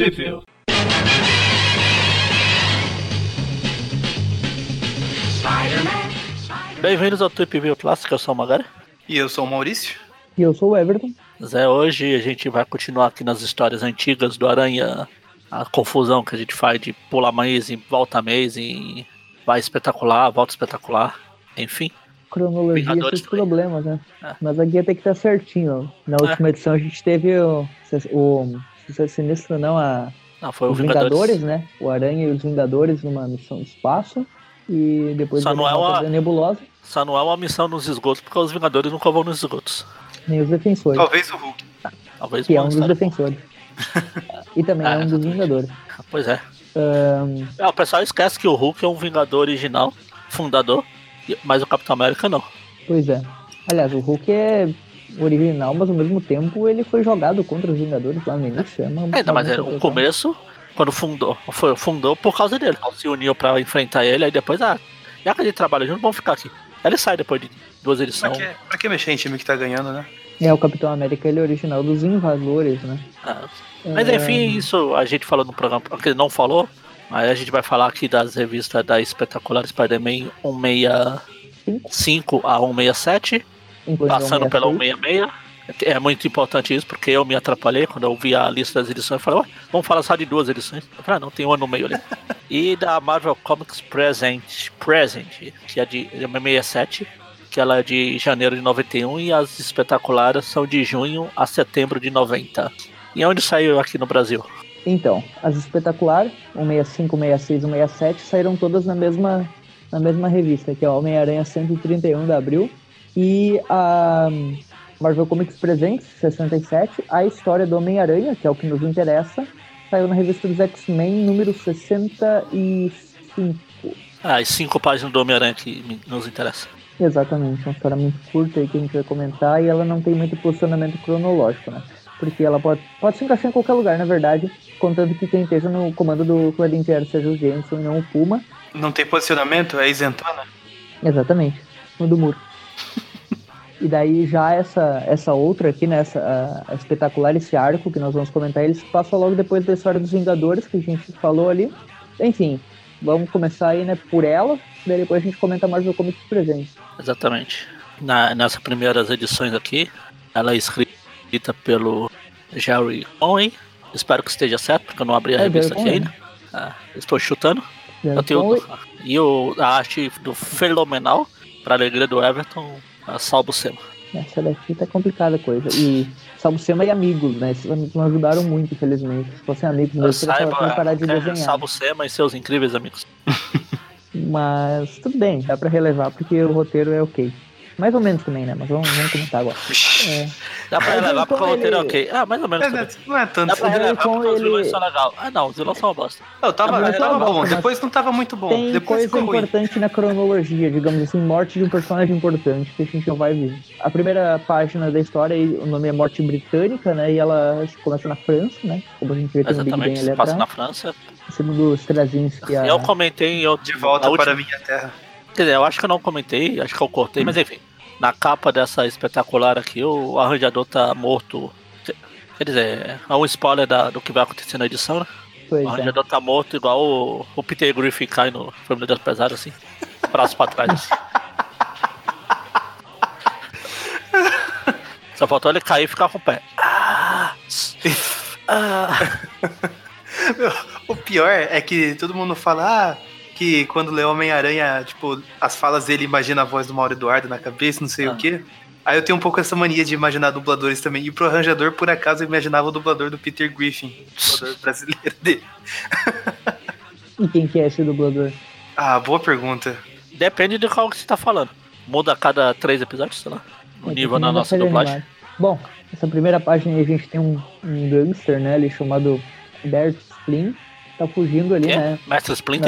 Review. Bem-vindos ao Trip View Clássico, eu sou o Magari. E eu sou o Maurício. E eu sou o Everton. Zé, hoje a gente vai continuar aqui nas histórias antigas do Aranha, a confusão que a gente faz de pular mês e volta mês e vai espetacular, volta espetacular, enfim. Cronologia Vingadores esses problemas, né? É. Mas a guia tem que estar certinho. Na última edição a gente teve o. o se sinistro não, a, Não, foi o os Vingadores. Vingadores, né? O Aranha e os Vingadores numa missão do espaço. E depois Só não é uma- Nebulosa, Só não é uma missão nos esgotos, porque os Vingadores nunca vão nos esgotos. nem os defensores. Talvez o Hulk. Talvez Que é um dos defensores. e também Ah, é um dos. Vingadores. Pois é. Ahn, É, O pessoal esquece que o Hulk é um Vingador original, fundador, mas o Capitão América não. pois é. Aliás, o Hulk é original, mas ao mesmo tempo ele foi jogado contra os Vingadores lá no início. É uma, Ainda mais uma era o começo, quando fundou. Foi, fundou por causa dele. Se uniu pra enfrentar ele, aí depois, ah, já que a gente trabalha junto, vamos ficar aqui. Aí ele sai depois de duas Pra edições. que, pra que mexer em time que tá ganhando, né? É, o Capitão América ele é original dos invasores, né? Ah, Mas É, enfim, isso a gente falou no programa, porque ele não falou. Aí a gente vai falar aqui das revistas da Espetacular Spider-Man 165 a 167, incluindo o passando pela 166. 166. É muito importante isso, porque eu me atrapalhei quando eu vi a lista das edições. Eu falei, "Ué, vamos falar só de duas edições. Eu falei, ah, não, tem uma no meio ali. e da Marvel Comics Present, Present que é de 67, que ela é de janeiro de 91, e as espetaculares são de junho a setembro de 90. E onde saiu aqui no Brasil? Então, as espetacular, 165, 166 e 167 saíram todas na mesma, na mesma revista, que é o Homem-Aranha 131 de abril. E a Marvel Comics Presents, 67, a história do Homem-Aranha, que é o que nos interessa, saiu na revista dos X-Men número 65. Ah, as cinco páginas do Homem-Aranha que nos interessa. Exatamente, uma história muito curta aí que a gente vai comentar e ela não tem muito posicionamento cronológico, né? Porque ela pode, pode se encaixar em qualquer lugar, na verdade, contanto que quem esteja no comando do Clarintier seja o Jameson e não o Puma. Não tem posicionamento? É isentona? Exatamente, no do muro. E daí já essa, essa outra aqui, né, essa, a, a espetacular, esse arco que nós vamos comentar, eles passam logo depois da história dos Vingadores, que a gente falou ali. Enfim, vamos começar aí, né, por ela, daí depois a gente comenta mais o Comics Presente. Exatamente. Na, nessas primeiras edições aqui, ela é escrita pelo Jerry Conway. Espero que esteja certo, porque eu não abri a É, revista aqui ainda. Ah, estou chutando. Eu tenho, e o, a arte do Fenomenal, para alegria do Everton, a Salvo Sema. Essa daqui tá complicada a coisa. E Salvo Sema e amigos, né? Esses amigos não ajudaram muito, infelizmente. Se fossem amigos eles Saiba, tinham parar de é, desenhar. Salvo Sema e seus incríveis amigos. Mas tudo bem, dá pra relevar, porque o roteiro é ok. Mais ou menos também, né? Mas vamos, vamos comentar agora. É, Dá pra relevar então porque o roteiro é ele- ok. Ah, mais ou menos. É, também. não é tanto. Dá pra relevar porque os Conway, vilões ele- são legais. Ah, não, os vilões são uma bosta. Não, tava, Ah, mas tava bom, bom, depois não tava muito bom. tem depois coisa ficou ruim. importante na cronologia, digamos assim, morte de um personagem importante que a gente não vai ver. A primeira página da história, o nome é Morte Britânica, né? E ela começa na França, né? Como a gente vê, tem um Big Exatamente, ali se passa atrás. na França. Em cima do Straczynski. A... Eu comentei eu, De volta para última- a minha terra. Quer dizer, eu acho que eu não comentei, acho que eu cortei, mas enfim. Na capa dessa espetacular aqui, o arranjador tá morto. Quer dizer, é um spoiler da- do que vai acontecer na edição, né? Pois O é. arranjador tá morto igual o, o Peter Griffin cai no Família das Pesadas, assim. Braço pra trás, assim. Só faltou ele cair e ficar com o pé. Ah, ah. O pior é que todo mundo fala, ah, que quando lê Homem-Aranha, tipo, as falas dele imagina a voz do Mauro Eduardo na cabeça, não sei Ah. o quê. Aí eu tenho um pouco essa mania de imaginar dubladores também. E pro arranjador, por acaso, eu imaginava o dublador do Peter Griffin, o dublador brasileiro dele. E quem que é esse dublador? Ah, boa pergunta. Depende de qual que você tá falando. Muda a cada três episódios, sei lá. O É, nível na nossa dublagem. animar. Bom, essa primeira página aí a gente tem um, um gangster, né? Ali chamado Bert Splin. Tá fugindo ali, Quê? né? Mestre Na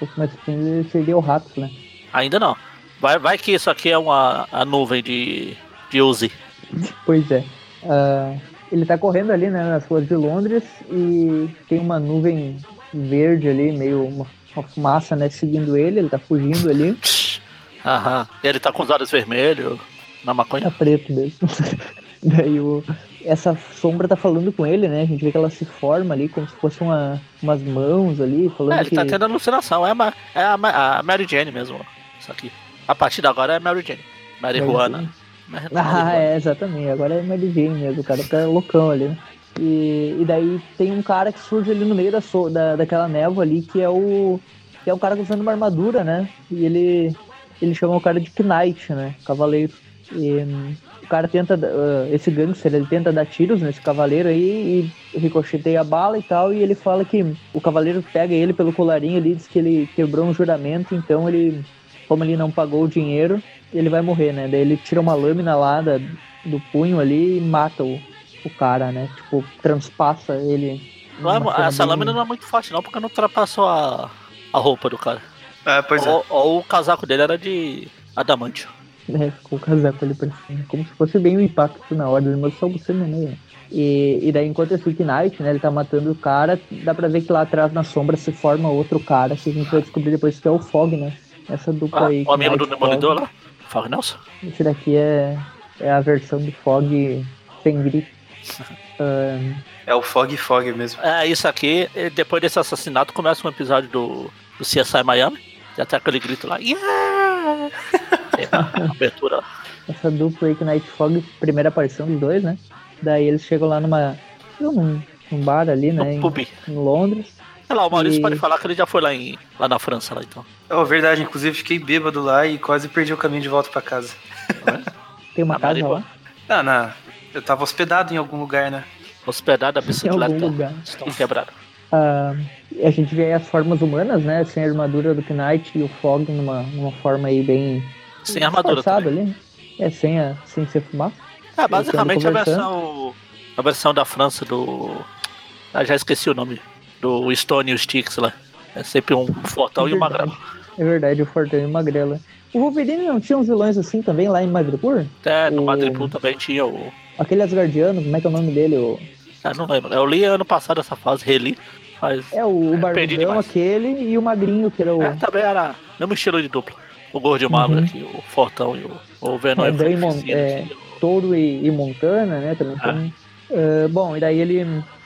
Rua. Mas Splin seria o rato, né? Ainda não. Vai, vai que isso aqui é uma a nuvem de, de Uzi. Pois é. Ah, ele tá correndo ali, né, nas ruas de Londres e tem uma nuvem verde ali, meio uma, uma fumaça, né, seguindo ele, ele tá fugindo ali, Aham. Ele tá com os olhos vermelhos na maconha. tá preto mesmo. Daí o, essa sombra tá falando com ele, né? A gente vê que ela se forma ali como se fosse uma, umas mãos ali, falando É, ele que. tá tendo alucinação. É, a, é a, a Mary Jane mesmo. Isso aqui. A partir de agora é Mary Jane. Mary Mary Juana. Jane. Mary- Ah, é, exatamente. Agora é Mary Jane mesmo, o cara tá loucão ali, né? E, e daí tem um cara que surge ali no meio da, so- da, daquela névoa ali, que é o. que é um cara usando uma armadura, né? E ele. ele chama o cara de Knight, né? Cavaleiro. E cara tenta. ah, esse gangster, ele tenta dar tiros nesse cavaleiro aí e ricocheteia a bala e tal. E ele fala que o cavaleiro pega ele pelo colarinho ali, diz que ele quebrou um juramento, então ele. Como ele não pagou o dinheiro, ele vai morrer, né? Daí ele tira uma lâmina lá da- do punho ali e mata o, o cara, né? Tipo, transpassa ele. Não é essa bem- lâmina não é muito forte, não, porque não ultrapassou a, a roupa do cara. Ah, pois é. Ou, ou o casaco dele era de adamantio. É, ficou o casaco ali pra cima. Como se fosse bem o impacto na hora, mas só você meio. E, e daí, enquanto esse Knight, né, ele tá matando o cara, dá pra ver que lá atrás na sombra se forma outro cara, que a gente vai descobrir depois que é o Fog, né? Essa dupla Ah, aí. o amigo do Demolidor Fog. lá. Fala, Nelson. Esse daqui é, é a versão do Fog sem grito. Ahn, É o Fog Fog mesmo. É, isso aqui, depois desse assassinato, começa um episódio do, do CSI Miami. E até aquele grito lá. Yeah! Abertura essa dupla aí, Knight e Fog, primeira aparição dos dois, né? Daí eles chegam lá numa. num, num bar ali, né? No Em, pub. em Londres. Sei lá, o Maurício E- pode falar que ele já foi lá, em, lá na França, lá então. É verdade, inclusive fiquei bêbado lá e quase perdi o caminho de volta pra casa. Tem uma Ah, casa Mariboa. lá. Ah, na... eu tava hospedado em algum lugar, né? Hospedado a Em bicicleta. algum lugar. Estão quebrados. Ah, e a gente vê aí as formas humanas, né? Sem a armadura do Knight e o Fog numa, numa forma aí bem. Sem armadura também. É, sem, a, sem ser fumaça. É, basicamente a versão. A versão da França do. Ah, já esqueci o nome. Do Stone e os Sticks lá. É sempre um fortão e um magrelo. É verdade, o Fortão e o Magrela. O Wolverine não tinha uns vilões assim também lá em Madripoor? Até no O- Madripoor também tinha o. Aquele Asgardiano, como é que é o nome dele? O... Ah, não lembro. Eu li ano passado essa fase, reli. Mas. É, o, o É, Barbudão, aquele, e o Magrinho, que era o. É, também era mesmo estilo de dupla. O Gordo Magro Uhum. aqui, o Fortão e o, o Venom. É, Carnificina, é. assim, Touro e, e Montana, né? Também Ah. tem. Ah, bom, e daí ele,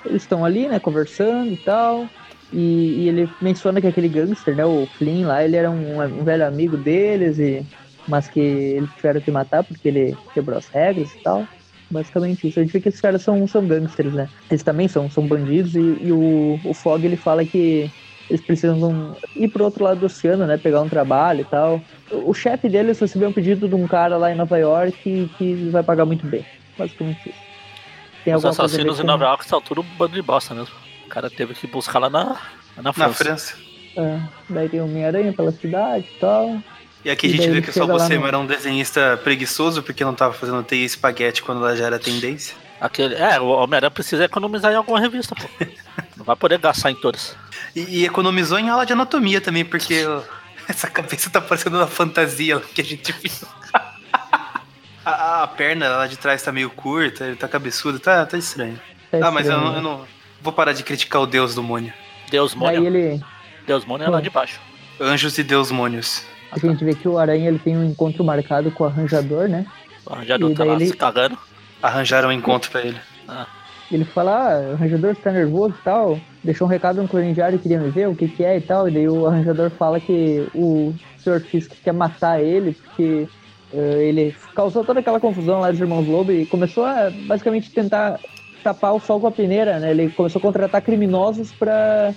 eles estão ali, né, conversando e tal. E, e ele menciona que aquele gangster, né, o Flynn lá, ele era um, um velho amigo deles, e, mas que eles tiveram que matar porque ele quebrou as regras e tal. Basicamente isso. A gente vê que esses caras são, são gangsters, né? Eles também são, são bandidos, e, e o, o Fog ele fala que eles precisam ir pro outro lado do oceano, né? Pegar um trabalho e tal. O, o chefe deles recebeu um pedido de um cara lá em Nova York que, que vai pagar muito bem. Basicamente isso. Tem Os assassinos em Nova York são tudo um bando de bosta mesmo. O cara teve que buscar lá na, na Na França. França. É, daí tem o Homem-Aranha pela cidade e tal. E aqui E a gente vê que só você no- era um desenhista preguiçoso porque não tava fazendo teia e espaguete quando ela já era tendência. Aquele, é, o Homem-Aranha precisa economizar em alguma revista, pô. Não vai poder gastar em todas. E, e economizou em aula de anatomia também, porque ó, essa cabeça tá parecendo uma fantasia que a gente viu. a, a perna lá de trás tá meio curta, ele tá cabeçudo, tá, tá estranho. Tá ah, mas eu estranho, não, né? eu não vou parar de criticar o deus do mônio. Deus Daí Mônio. ele. Deus Mônio é lá de baixo. Anjos e deus mônios. A gente vê que o Aranha ele tem um encontro marcado com o arranjador, né? O arranjador E tá lá ele- se cagando. Arranjaram um encontro pra ele. Ele fala, ah, o arranjador tá nervoso e tal. Deixou um recado no corindiário queria me ver, o que que é e tal. E daí o arranjador fala que o Sr. Fisk quer matar ele porque eh, ele causou toda aquela confusão lá dos Irmãos Lobo e começou a basicamente tentar tapar o sol com a peneira, né? Ele começou a contratar criminosos pra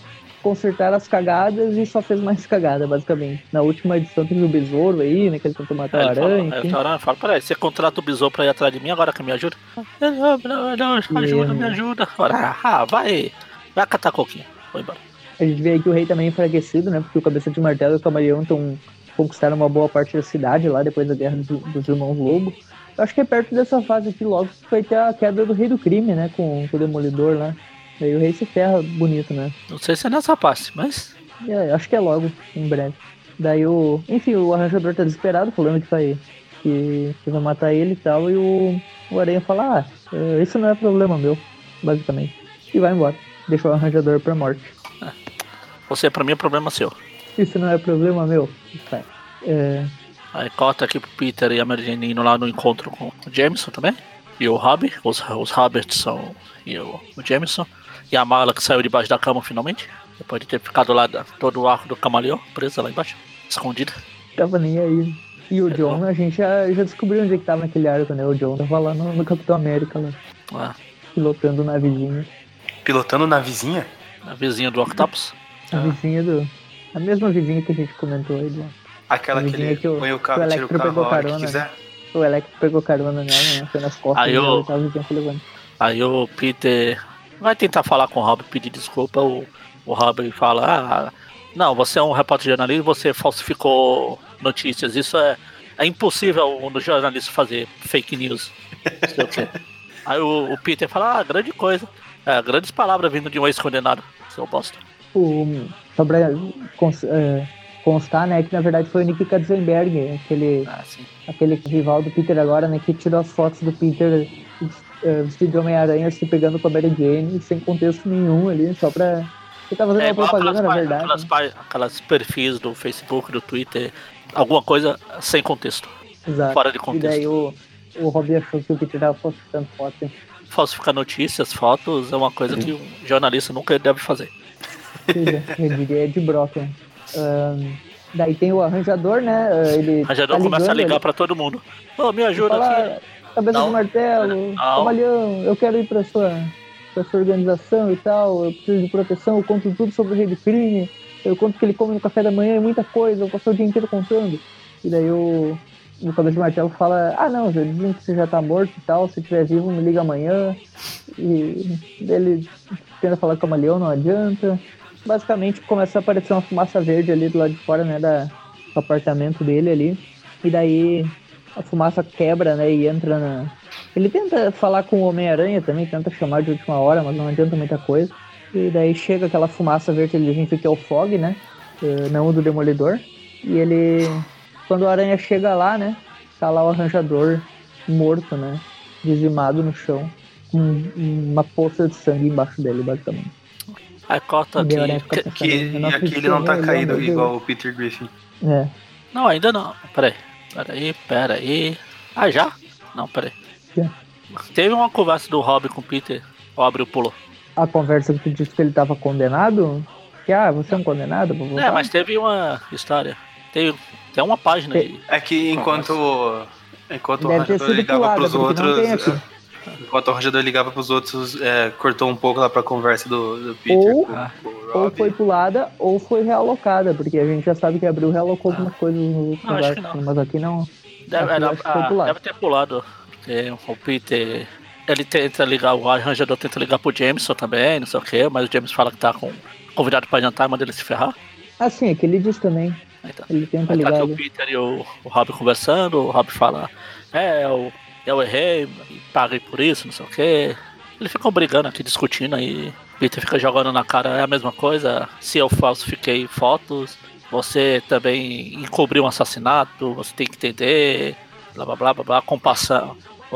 consertar as cagadas e só fez mais cagada, basicamente. Na última edição teve o Besouro aí, né? Que ele tentou matar Aí o ele fala, aranha, aí enfim. Aranha fala, peraí, você contrata o besouro pra ir atrás de mim, agora que me ajuda? Não, não, não, me ajuda, me ajuda. Ah, vai, vai catar coquinho. Vou embora. A gente vê aí que o rei também é enfraquecido, né? Porque o Cabeça de Martelo e o Camaleão estão conquistaram uma boa parte da cidade lá depois da Guerra dos, dos Irmãos Lobo. Eu acho que é perto dessa fase aqui logo que vai ter a queda do Rei do Crime, né? Com, com o Demolidor lá. Daí o rei se ferra bonito, né? Não sei se é nessa parte, mas É, acho que é logo, em breve. Daí o. Enfim, o arranjador tá desesperado, falando que vai. Que, que vai matar ele e tal. E o, o Aranha fala, ah, eh, isso não é problema meu, basicamente. E vai embora. Deixa o arranjador pra morte. você pra mim é problema seu. Isso não é problema meu. Tá. É, Aí corta aqui pro Peter e a Mary Jane indo lá no encontro com o Jameson também. e o Robbie, os, os Robertson e o, o Jameson. E a mala que saiu debaixo da cama finalmente. Depois de ter ficado lá todo o arco do camaleão, presa lá embaixo, escondida. Tava nem aí. E o John, a gente já, já descobriu onde é que tava naquele arco, né? O John tava lá no, no Capitão América, lá, Ah, pilotando o navezinho. Pilotando na vizinha? a vizinha do Octopus. A Ah. vizinha do. A mesma vizinha que a gente comentou aí do. Aquela que Vizinha ele que o- põe o carro, o tira o carro a que carona, quiser. O Electro pegou carona nela, né? Foi nas costas Aí dela eu- e tava o levando. Aí o Peter vai tentar falar com o Rob, pedir desculpa. O, o Rob fala: Ah, não, você é um repórter jornalista, você falsificou notícias. Isso é, é impossível um jornalista fazer fake news. Não sei o quê. Aí o, o Peter fala: Ah, grande coisa. É, grandes palavras vindo de um ex-condenado, seu bosta. O, só pra cons- é, constar, né? Que na verdade foi o Nick Katzenberg, aquele, Ah, aquele rival do Peter agora, né? Que tirou as fotos do Peter é, vestido de Homem-Aranha se pegando com a Mary Jane sem contexto nenhum ali, só pra. Ele tava fazendo É uma propaganda, aquelas, na verdade. aquelas, né? aquelas perfis do Facebook, do Twitter, alguma coisa sem contexto, Exato. fora de E contexto. daí o, o Robbie achou que o Peter tava postando foto. falsificar notícias, fotos, é uma coisa que um jornalista nunca deve fazer. Seja, eu diria de broca. Ahn, daí tem o arranjador, né? ah, Ele O arranjador tá começa a ligar ele pra todo mundo. Ô, me ajuda fala, aqui. Cabeça Não. de martelo, Não. camaleão, eu quero ir pra sua, pra sua organização e tal, eu preciso de proteção, eu conto tudo sobre o rei do crime, eu conto que ele come no café da manhã e muita coisa, eu passo o dia inteiro contando. E daí o, o cabeça de martelo fala, ah não, já dizem que você já tá morto e tal, se tiver vivo me liga amanhã. E ele tenta falar com o camaleão, não adianta. Basicamente começa a aparecer uma fumaça verde ali do lado de fora, né, da, do apartamento dele ali. E daí a fumaça quebra, né, e entra na... Ele tenta falar com o Homem-Aranha também, tenta chamar de última hora, mas não adianta muita coisa. E daí chega aquela fumaça gente que é o Fog, né, eh, não o do Demolidor. E ele... Quando o Aranha chega lá, né, tá lá o arranjador morto, né, dizimado no chão, com uma poça de sangue embaixo dele, basicamente. Aí corta aqui. que- e aqui ele não tá caído igual o Peter Griffin. É, Não, ainda não. Peraí. Peraí, peraí. Ah, já? Não, peraí. Já. Teve uma conversa do Rob com o Peter. O Abril pulou. a conversa que tu disse que ele tava condenado, que, ah, você é um condenado? Vou É, mas teve uma história. Tem, tem uma página aí. É que enquanto. Enquanto o Deve sido ligava pros outros. É, Enquanto o arranjador ligava pros outros, é, cortou um pouco lá pra conversa do, do Peter Ou- com, com o Ou foi pulada, ou foi realocada, porque a gente já sabe que abriu realocou algumas coisas no Ah. Que conversa, não. mas aqui não. Deve, Aqui que foi ah, deve ter pulado. Porque o Peter. Ele tenta ligar, o arranjador tenta ligar pro Jameson também, não sei o que, mas o James fala que tá com, convidado pra jantar e manda ele se ferrar. Ah, sim, aqui ele diz também. Tá. Ele tenta Aí tá ligar. aqui o Peter e o, o Rob conversando, o Rob fala, é, eu, eu errei, paguei por isso, não sei o que. Eles ficam brigando aqui, discutindo aí. Peter fica jogando na cara, é a mesma coisa. Se eu falsifiquei fotos, você também encobriu um assassinato, você tem que entender, blá blá blá blá blá, compaixão,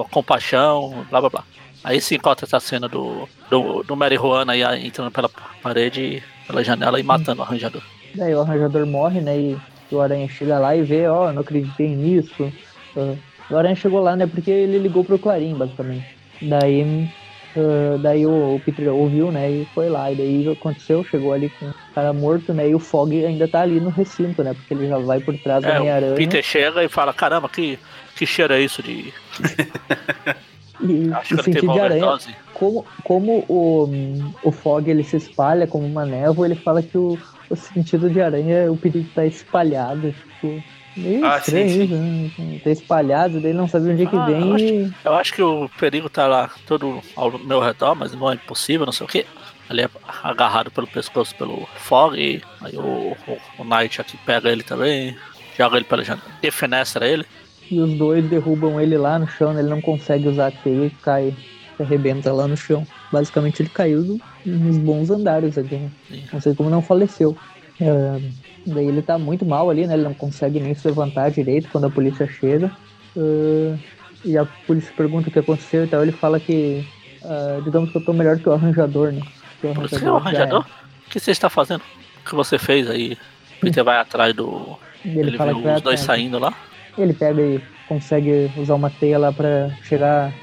compaixão, blá blá blá. Aí sim corta essa cena do, do, do Mary Juana aí entrando pela parede, pela janela e matando o arranjador. Daí o arranjador morre, né? E o Aranha chega lá e vê, ó, não acreditei nisso. Ah, o Aranha chegou lá, né? Porque ele ligou pro Clarim, basicamente. Daí, ah, daí o, o Peter ouviu, né? E foi lá. E daí aconteceu, chegou ali com o cara morto, né? E o Fog ainda tá ali no recinto, né? Porque ele já vai por trás É, o Homem-Aranha. Peter chega e fala, caramba, que, que cheiro é isso de. E, Acho teve sentido de aranha. overdose. Como, como o, o Fog ele se espalha como uma névoa, ele fala que o, o sentido de aranha, o perigo tá espalhado. Tipo, meio Ah, estranho sim, isso, né? Tá espalhado, daí não sabe onde é que Ah, vem eu acho- e. Eu acho que o perigo tá lá todo ao meu redor, mas não é impossível, não sei o que. Ele é agarrado pelo pescoço pelo Fog, e aí o, o, o Knight aqui pega ele também, joga ele pela janela, defenestra ele. E os dois derrubam ele lá no chão, ele não consegue usar a teia e cai, se arrebenta lá no chão. Basicamente ele caiu do- nos bons andares aqui, né? Sim. Não sei como não faleceu. É, daí ele tá muito mal ali, né? Ele não consegue nem se levantar direito quando a polícia chega. É, e a polícia pergunta o que aconteceu e tal. Ele fala que, ah, digamos que eu tô melhor que o arranjador, né? Que o Você é o arranjador? O que você está fazendo? O que você fez aí? Peter vai atrás do. Ele, Ele, fala que os dois atrás. saindo lá. Ele pega e consegue usar uma teia lá pra chegar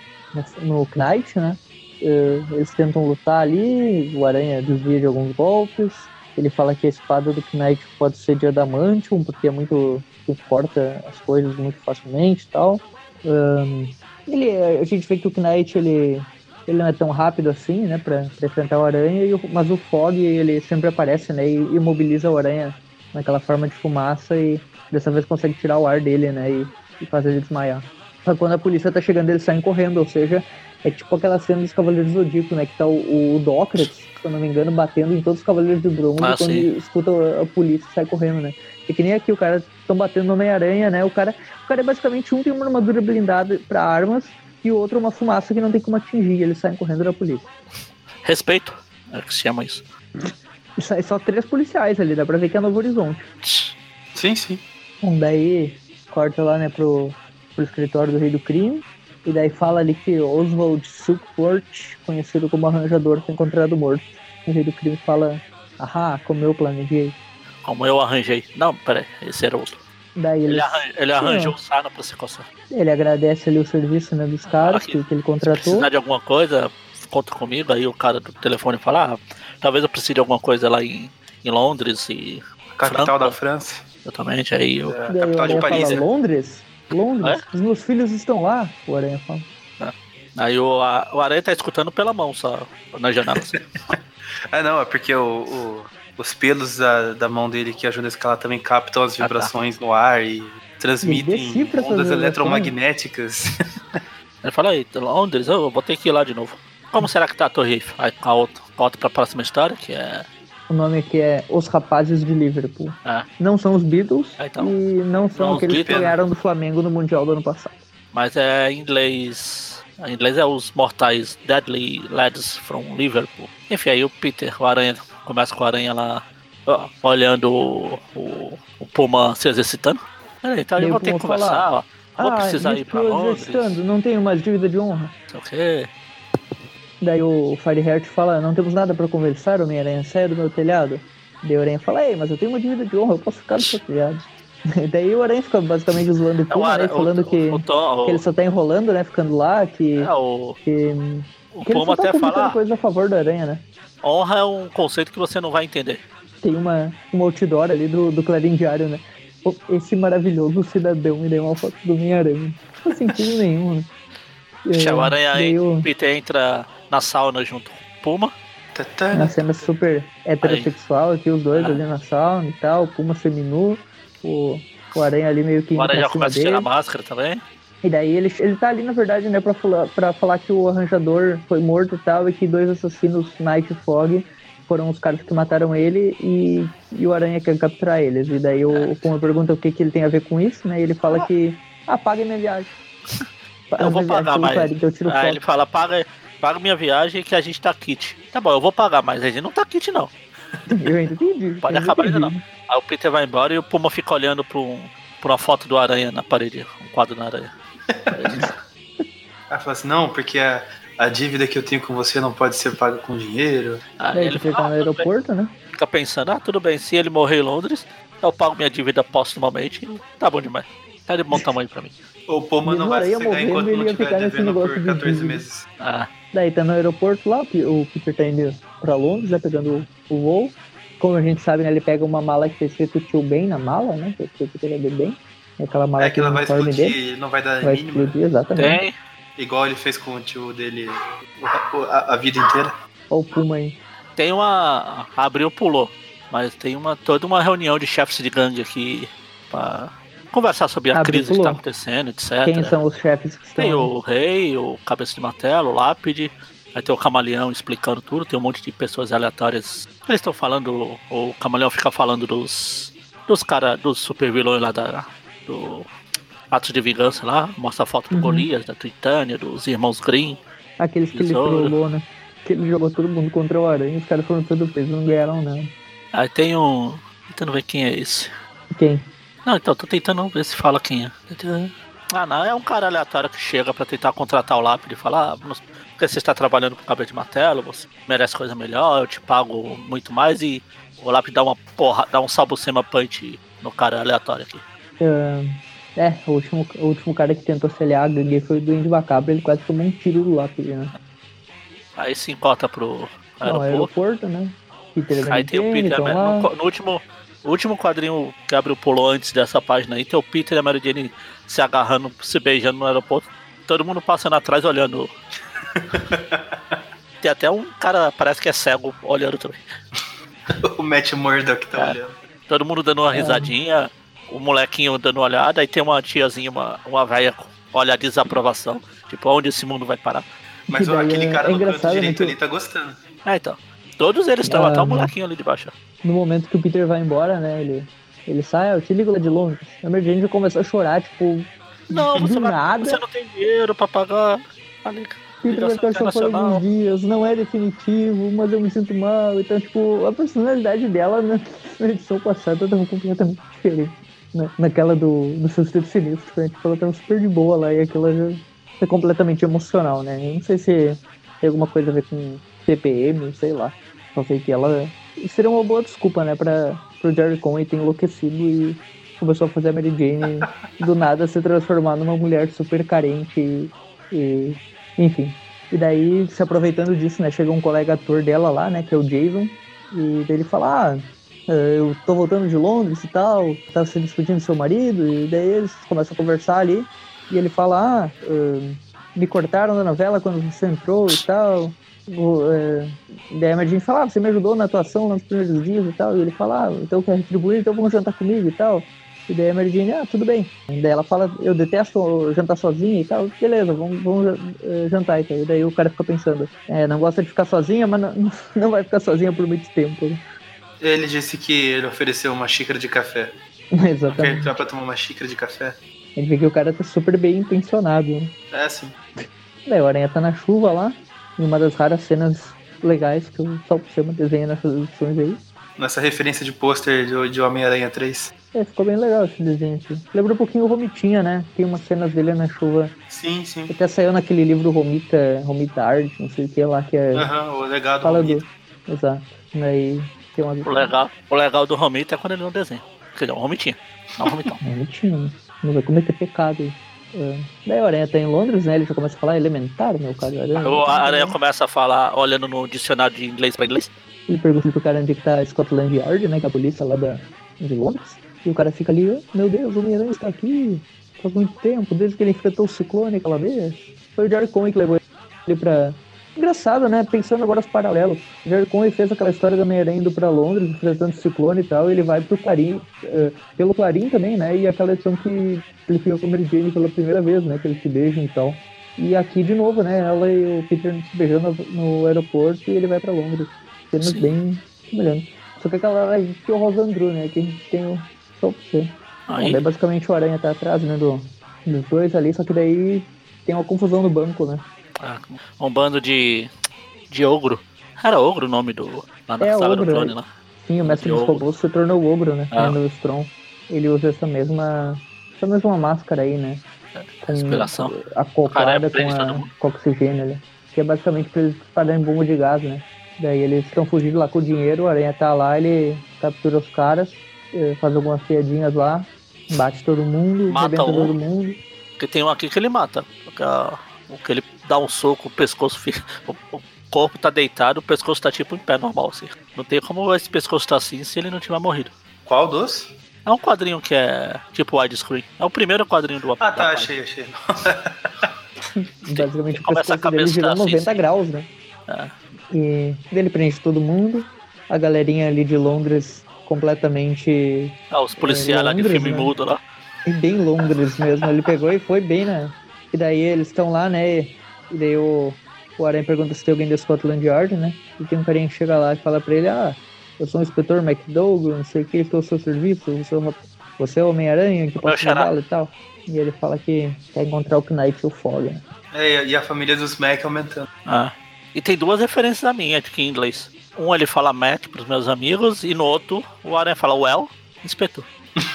no Knight, né? Uh, eles tentam lutar ali, o Aranha desvia de alguns golpes. Ele fala que a espada do Knight pode ser de Adamantium, porque é muito. corta as coisas muito facilmente e tal. Um, ele, a gente vê que o Knight ele, ele não é tão rápido assim, né, pra, pra enfrentar o Aranha, e o, mas o Fog ele sempre aparece, né, e imobiliza o Aranha naquela forma de fumaça e dessa vez consegue tirar o ar dele, né, e, e fazer ele desmaiar. Só quando a polícia tá chegando, eles saem correndo, ou seja, é tipo aquela cena dos Cavaleiros do Zodíaco, né, que tá o, o Dócrates, se eu não me engano, batendo em todos os Cavaleiros de Bronze ah, quando sim. escuta a, a polícia sai correndo, né. É que nem aqui, o cara estão batendo no Homem-Aranha, né, o cara, o cara é basicamente um tem uma armadura blindada para armas e o outro uma fumaça que não tem como atingir, eles saem correndo da polícia. Respeito, é que se chama isso. E sai só três policiais ali, dá pra ver que é Novo Horizonte. Sim, sim. Bom, daí corta lá, né, pro, pro escritório do Rei do Crime. E daí fala ali que Oswald Silkport, conhecido como arranjador, foi encontrado morto. O Rei do Crime fala, ahá, como eu planejei. Como eu arranjei. Não, peraí, esse era outro. Daí ele, arran ele arranjou o Sana pra se coçar. Ele agradece ali o serviço né, dos caras que, que ele contratou. Se precisar de alguma coisa, conta comigo. Aí o cara do telefone fala: ah, talvez eu precise de alguma coisa lá em, em Londres e. Capital Franca. da França. Exatamente. Aí eu... É, capital de Paris. Fala, é. Londres? Londres? É? Os meus filhos estão lá, o Aranha fala. Aí o, a, o Aranha tá escutando pela mão só, na janela. Assim. ah, não, é porque o, o, os pelos da, da mão dele que ajudam a escalar também captam as vibrações ah, tá. no ar e transmitem ondas eletromagnéticas. Ele fala aí, Londres, eu vou ter que ir lá de novo. Como será que tá a Torre Eiffel? Aí a outra, volta pra próxima história, que é. O nome aqui é Os Rapazes de Liverpool. É. Não são os Beatles ah, então. e não são não, aqueles que ganharam do Flamengo no Mundial do ano passado. Mas é em inglês. Em inglês é os mortais Deadly Lads from Liverpool. Enfim, aí o Peter, o Aranha, começa com o Aranha lá ó, olhando o, o, o Puma se exercitando. Peraí, então eu vou ter que conversar, ó. Vou ah, precisar ir pra Londres. Não tenho mais dívida de honra. Ok. Daí o Fireheart fala, não temos nada pra conversar, Homem-Aranha, saia do meu telhado. Daí o Aranha fala, ei, mas eu tenho uma dívida de honra, eu posso ficar no seu telhado. Daí o Aranha fica basicamente zoando o Puma, né, falando o, que, o Tom, que ele só tá enrolando, né, ficando lá, que... É, o... que o que Puma tá até fala... coisa a favor do Aranha, né? Honra é um conceito que você não vai entender. Tem uma, uma outdoor ali do, do Clarim Diário, né? Esse maravilhoso cidadão me deu uma foto do Homem-Aranha. Não faz sentido nenhum, né? É, o Aranha eu... Peter entra na sauna junto com o Puma. Na cena super heterossexual aqui, os dois ah. ali na sauna e tal, o Puma seminu, o, o Aranha ali meio que. O Aranha já começa a tirar a máscara também. E daí ele, ele tá ali, na verdade, né, pra falar, pra falar que o arranjador foi morto e tal, e que dois assassinos, Night e Fog, foram os caras que mataram ele e, e o Aranha quer capturar eles. E daí o, o Puma pergunta o que, que ele tem a ver com isso, né? E ele fala que, ah, paga minha viagem. Eu vou pagar mais. eu tiro ah, ele fala, paga, paga minha viagem que a gente tá kit. Tá bom, eu vou pagar, mas a gente não tá kit não. Eu ainda entendi. Pode acabar ainda não. Aí o Peter vai embora e o Puma fica olhando pra, um, pra uma foto do Aranha na parede, um quadro na aranha. Ela fala assim, não, porque a, a dívida que eu tenho com você não pode ser paga com dinheiro. Aí ele fica no aeroporto, né? Fica pensando, ah, tudo bem, se ele morrer em Londres, eu pago minha dívida postumamente, tá bom demais. Tá de bom tamanho pra mim. O Puma não vai sossegar enquanto não estiver devendo por 14 meses. Ah. Daí tá no aeroporto lá, o Peter tá indo pra Londres, né, pegando o voo. Como a gente sabe, né, ele pega uma mala que tá escrito tio Ben na mala, né, que o Peter é bem. Aquela mala é que ela vai explodir, dele, não vai dar vai mínima. explodir, exatamente. Tem. Igual ele fez com o tio dele a, a vida inteira. Olha o Puma aí. Tem uma... Abriu, pulou. Mas tem uma toda uma reunião de chefes de gangue aqui pra conversar sobre a crise que está acontecendo, etc. Quem são os chefes que estão? Tem o rei, o cabeça de martelo, o lápide, aí tem o camaleão explicando tudo, tem um monte de pessoas aleatórias. Eles estão falando, o camaleão fica falando dos dos caras, dos super vilões lá da do Atos de Vingança lá, mostra a foto do uhum. Golias, da Tritânia, dos irmãos Grimm. Aqueles que ele trollou, né? Que ele jogou todo mundo contra o Aranha, os caras foram todo peso, não ganharam nada. Aí tem um. Tentando ver quem é esse. Quem? Não, então, tô tentando ver se fala quem é. Ah, não, é um cara aleatório que chega para tentar contratar o lápide e falar, ah, porque você está trabalhando com cabelo de martelo, você merece coisa melhor, eu te pago muito mais e o lápide dá uma porra, dá um salbucema punch no cara aleatório aqui. Uh, É, o último, o último cara que tentou selhar a gangue foi o Duende Macabro, ele quase tomou um tiro do lápis, né? Aí se encontra pro Não, aeroporto. aeroporto, né? Aí tem o Peter. tão né, lá. No, no último, no último quadrinho que abriu pulou antes dessa página aí, tem o Peter e a Mary Jane se agarrando, se beijando no aeroporto. Todo mundo passando atrás olhando. tem até um cara, parece que é cego, olhando também. O Matt Murdock tá É. olhando. Todo mundo dando uma risadinha, o molequinho dando uma olhada, aí tem uma tiazinha, uma, uma velha com olhar de desaprovação. Tipo, onde esse mundo vai parar? Mas o- daí aquele é- cara é no canto engraçado, né, direito que- ali tá gostando. Ah, então. Todos eles estão, Ah, até o molequinho ali de baixo. No momento que o Peter vai embora, né? Ele, ele sai, "Ah, eu te ligo lá de Londres. A Mary Jane começou a chorar, tipo, Não, você, vai- nada. você não tem dinheiro pra pagar. a liga- Peter vai ficar por internacional. alguns dias, não é definitivo, mas eu me sinto mal. Então, tipo, a personalidade dela na, na edição passada tava completamente diferente. Né? Naquela do, do Sexteto Sinistro, né? Tipo, ela tava super de boa lá e aquilo já é completamente emocional, né? Eu não sei se tem alguma coisa a ver com TPM, sei lá. Só sei que ela seria uma boa desculpa, né, pra, pro Jerry Conway ter enlouquecido e começou a fazer a Mary Jane do nada se transformar numa mulher super carente e, e- enfim. E daí, se aproveitando disso, né, chega um colega ator dela lá, né, que é o Jason, e daí ele fala, ah, eh, eu tô voltando de Londres e tal, tá se despedindo do seu marido, e daí eles começam a conversar ali, e ele fala, ah, me cortaram da novela quando você entrou e tal. O, eh, daí a Jane fala, ah, você me ajudou na atuação nos primeiros dias e tal. E ele fala, ah, então quer retribuir, então vamos jantar comigo e tal. E daí a Mary ah, tudo bem. E daí ela fala, eu detesto jantar sozinha e tal. Beleza, vamos, vamos eh, jantar então. E daí o cara fica pensando, é, não gosta de ficar sozinha, mas não, não vai ficar sozinha por muito tempo. Ele disse que ele ofereceu uma xícara de café. Exatamente. entrar pra tomar uma xícara de café? Ele vê que o cara tá super bem intencionado. Né? É assim. Daí o Aranha tá na chuva lá, em uma das raras cenas legais que o Sal Chama desenha nessas edições aí. Nessa referência de pôster de, de Homem-Aranha 3. É, ficou bem legal esse desenho aqui. Lembra um pouquinho o Romitinha, né? Tem umas cenas dele na chuva. Sim, sim. Até saiu naquele livro Romita, Romita Art, não sei o que lá, que é. Aham, o legado fala do. bonito. Exato. Daí tem uma. O legal, o legal do Romita é quando ele não desenha. Quer dizer, o Romitinha. Não o Romitão. Romitinha, né? Não vai cometer pecado aí. É. Daí o Aranha tá em Londres, né? Ele já começa a falar elementar, meu cara. Aranha. O Aranha começa a falar, olhando no dicionário de inglês pra inglês. Ele pergunta pro cara onde que tá Scotland Yard, né? Que é a polícia lá da, de Londres. E o cara fica ali, "Ah, meu Deus, o Homem-Aranha está aqui faz muito tempo, desde que ele enfrentou o ciclone aquela vez. Foi o Conway que levou ele pra. Engraçado, né? Pensando agora os paralelos. O Conway fez aquela história do Homem-Aranha indo pra Londres, enfrentando o ciclone e tal, e ele vai pro Clarim, eh, pelo Clarim também, né? E aquela edição que ele fica com a Mary Jane pela primeira vez, né? Que eles se beijam e tal. E aqui de novo, né? Ela e o Peter se beijando no aeroporto e ele vai pra Londres. Cenas bem semelhantes. Só que aquela a gente tem o Rosandru, né? Que a gente tem o só você. Aí, Daí basicamente o Aranha tá atrás, né? Do, dos dois ali, só que daí tem uma confusão no banco, né? Ah, um bando de. de ogro. Era ogro o nome do. Lá na É, saga ogro, do clone é. lá. Sim, o mestre dos Ogro. robôs se tornou ogro, né? Ah. No Strong. Ele usa essa mesma. Essa mesma máscara aí, né? Com Inspiração. acoplada Cara, com, todo a, mundo. com oxigênio ali. Que é basicamente pra eles espalharem bomba de gás, né? Daí eles estão fugindo lá com o dinheiro, o Aranha tá lá, ele captura os caras, eh, faz algumas piadinhas lá, bate todo mundo, Mata um. todo mundo. Porque tem um aqui que ele mata. Que ele dá um soco, o pescoço fica. O, corpo tá deitado, o pescoço tá tipo em pé normal, assim. Não tem como esse pescoço tá assim se ele não tiver morrido. Qual dos? É um quadrinho que é tipo widescreen. É o primeiro quadrinho do Ah, tá, achei, achei. Basicamente o começa a pescoço dele cabeça girou assim, 90 sim. graus, né? É. E ele prende todo mundo. A galerinha ali de Londres completamente. Ah, os policiais lá de Londres, filme né? mudo lá. e bem Londres mesmo. Ele pegou e foi bem, né? E daí eles estão lá, né? E daí o, o Aranha pergunta se tem alguém da Scotland Yard, né? E tem um carinha que chega lá e fala pra ele: Ah, eu sou o inspetor McDougall, não sei o que, estou ao seu serviço. Você é, uma, você é o Homem-Aranha que pode e tal. E ele fala que quer encontrar o Knight e o Fog, né? É, e a família dos Mac aumentando. Ah. E tem duas referências a minha aqui em inglês. Um ele fala Mac pros meus amigos e no outro o Aranha fala Well, inspetor.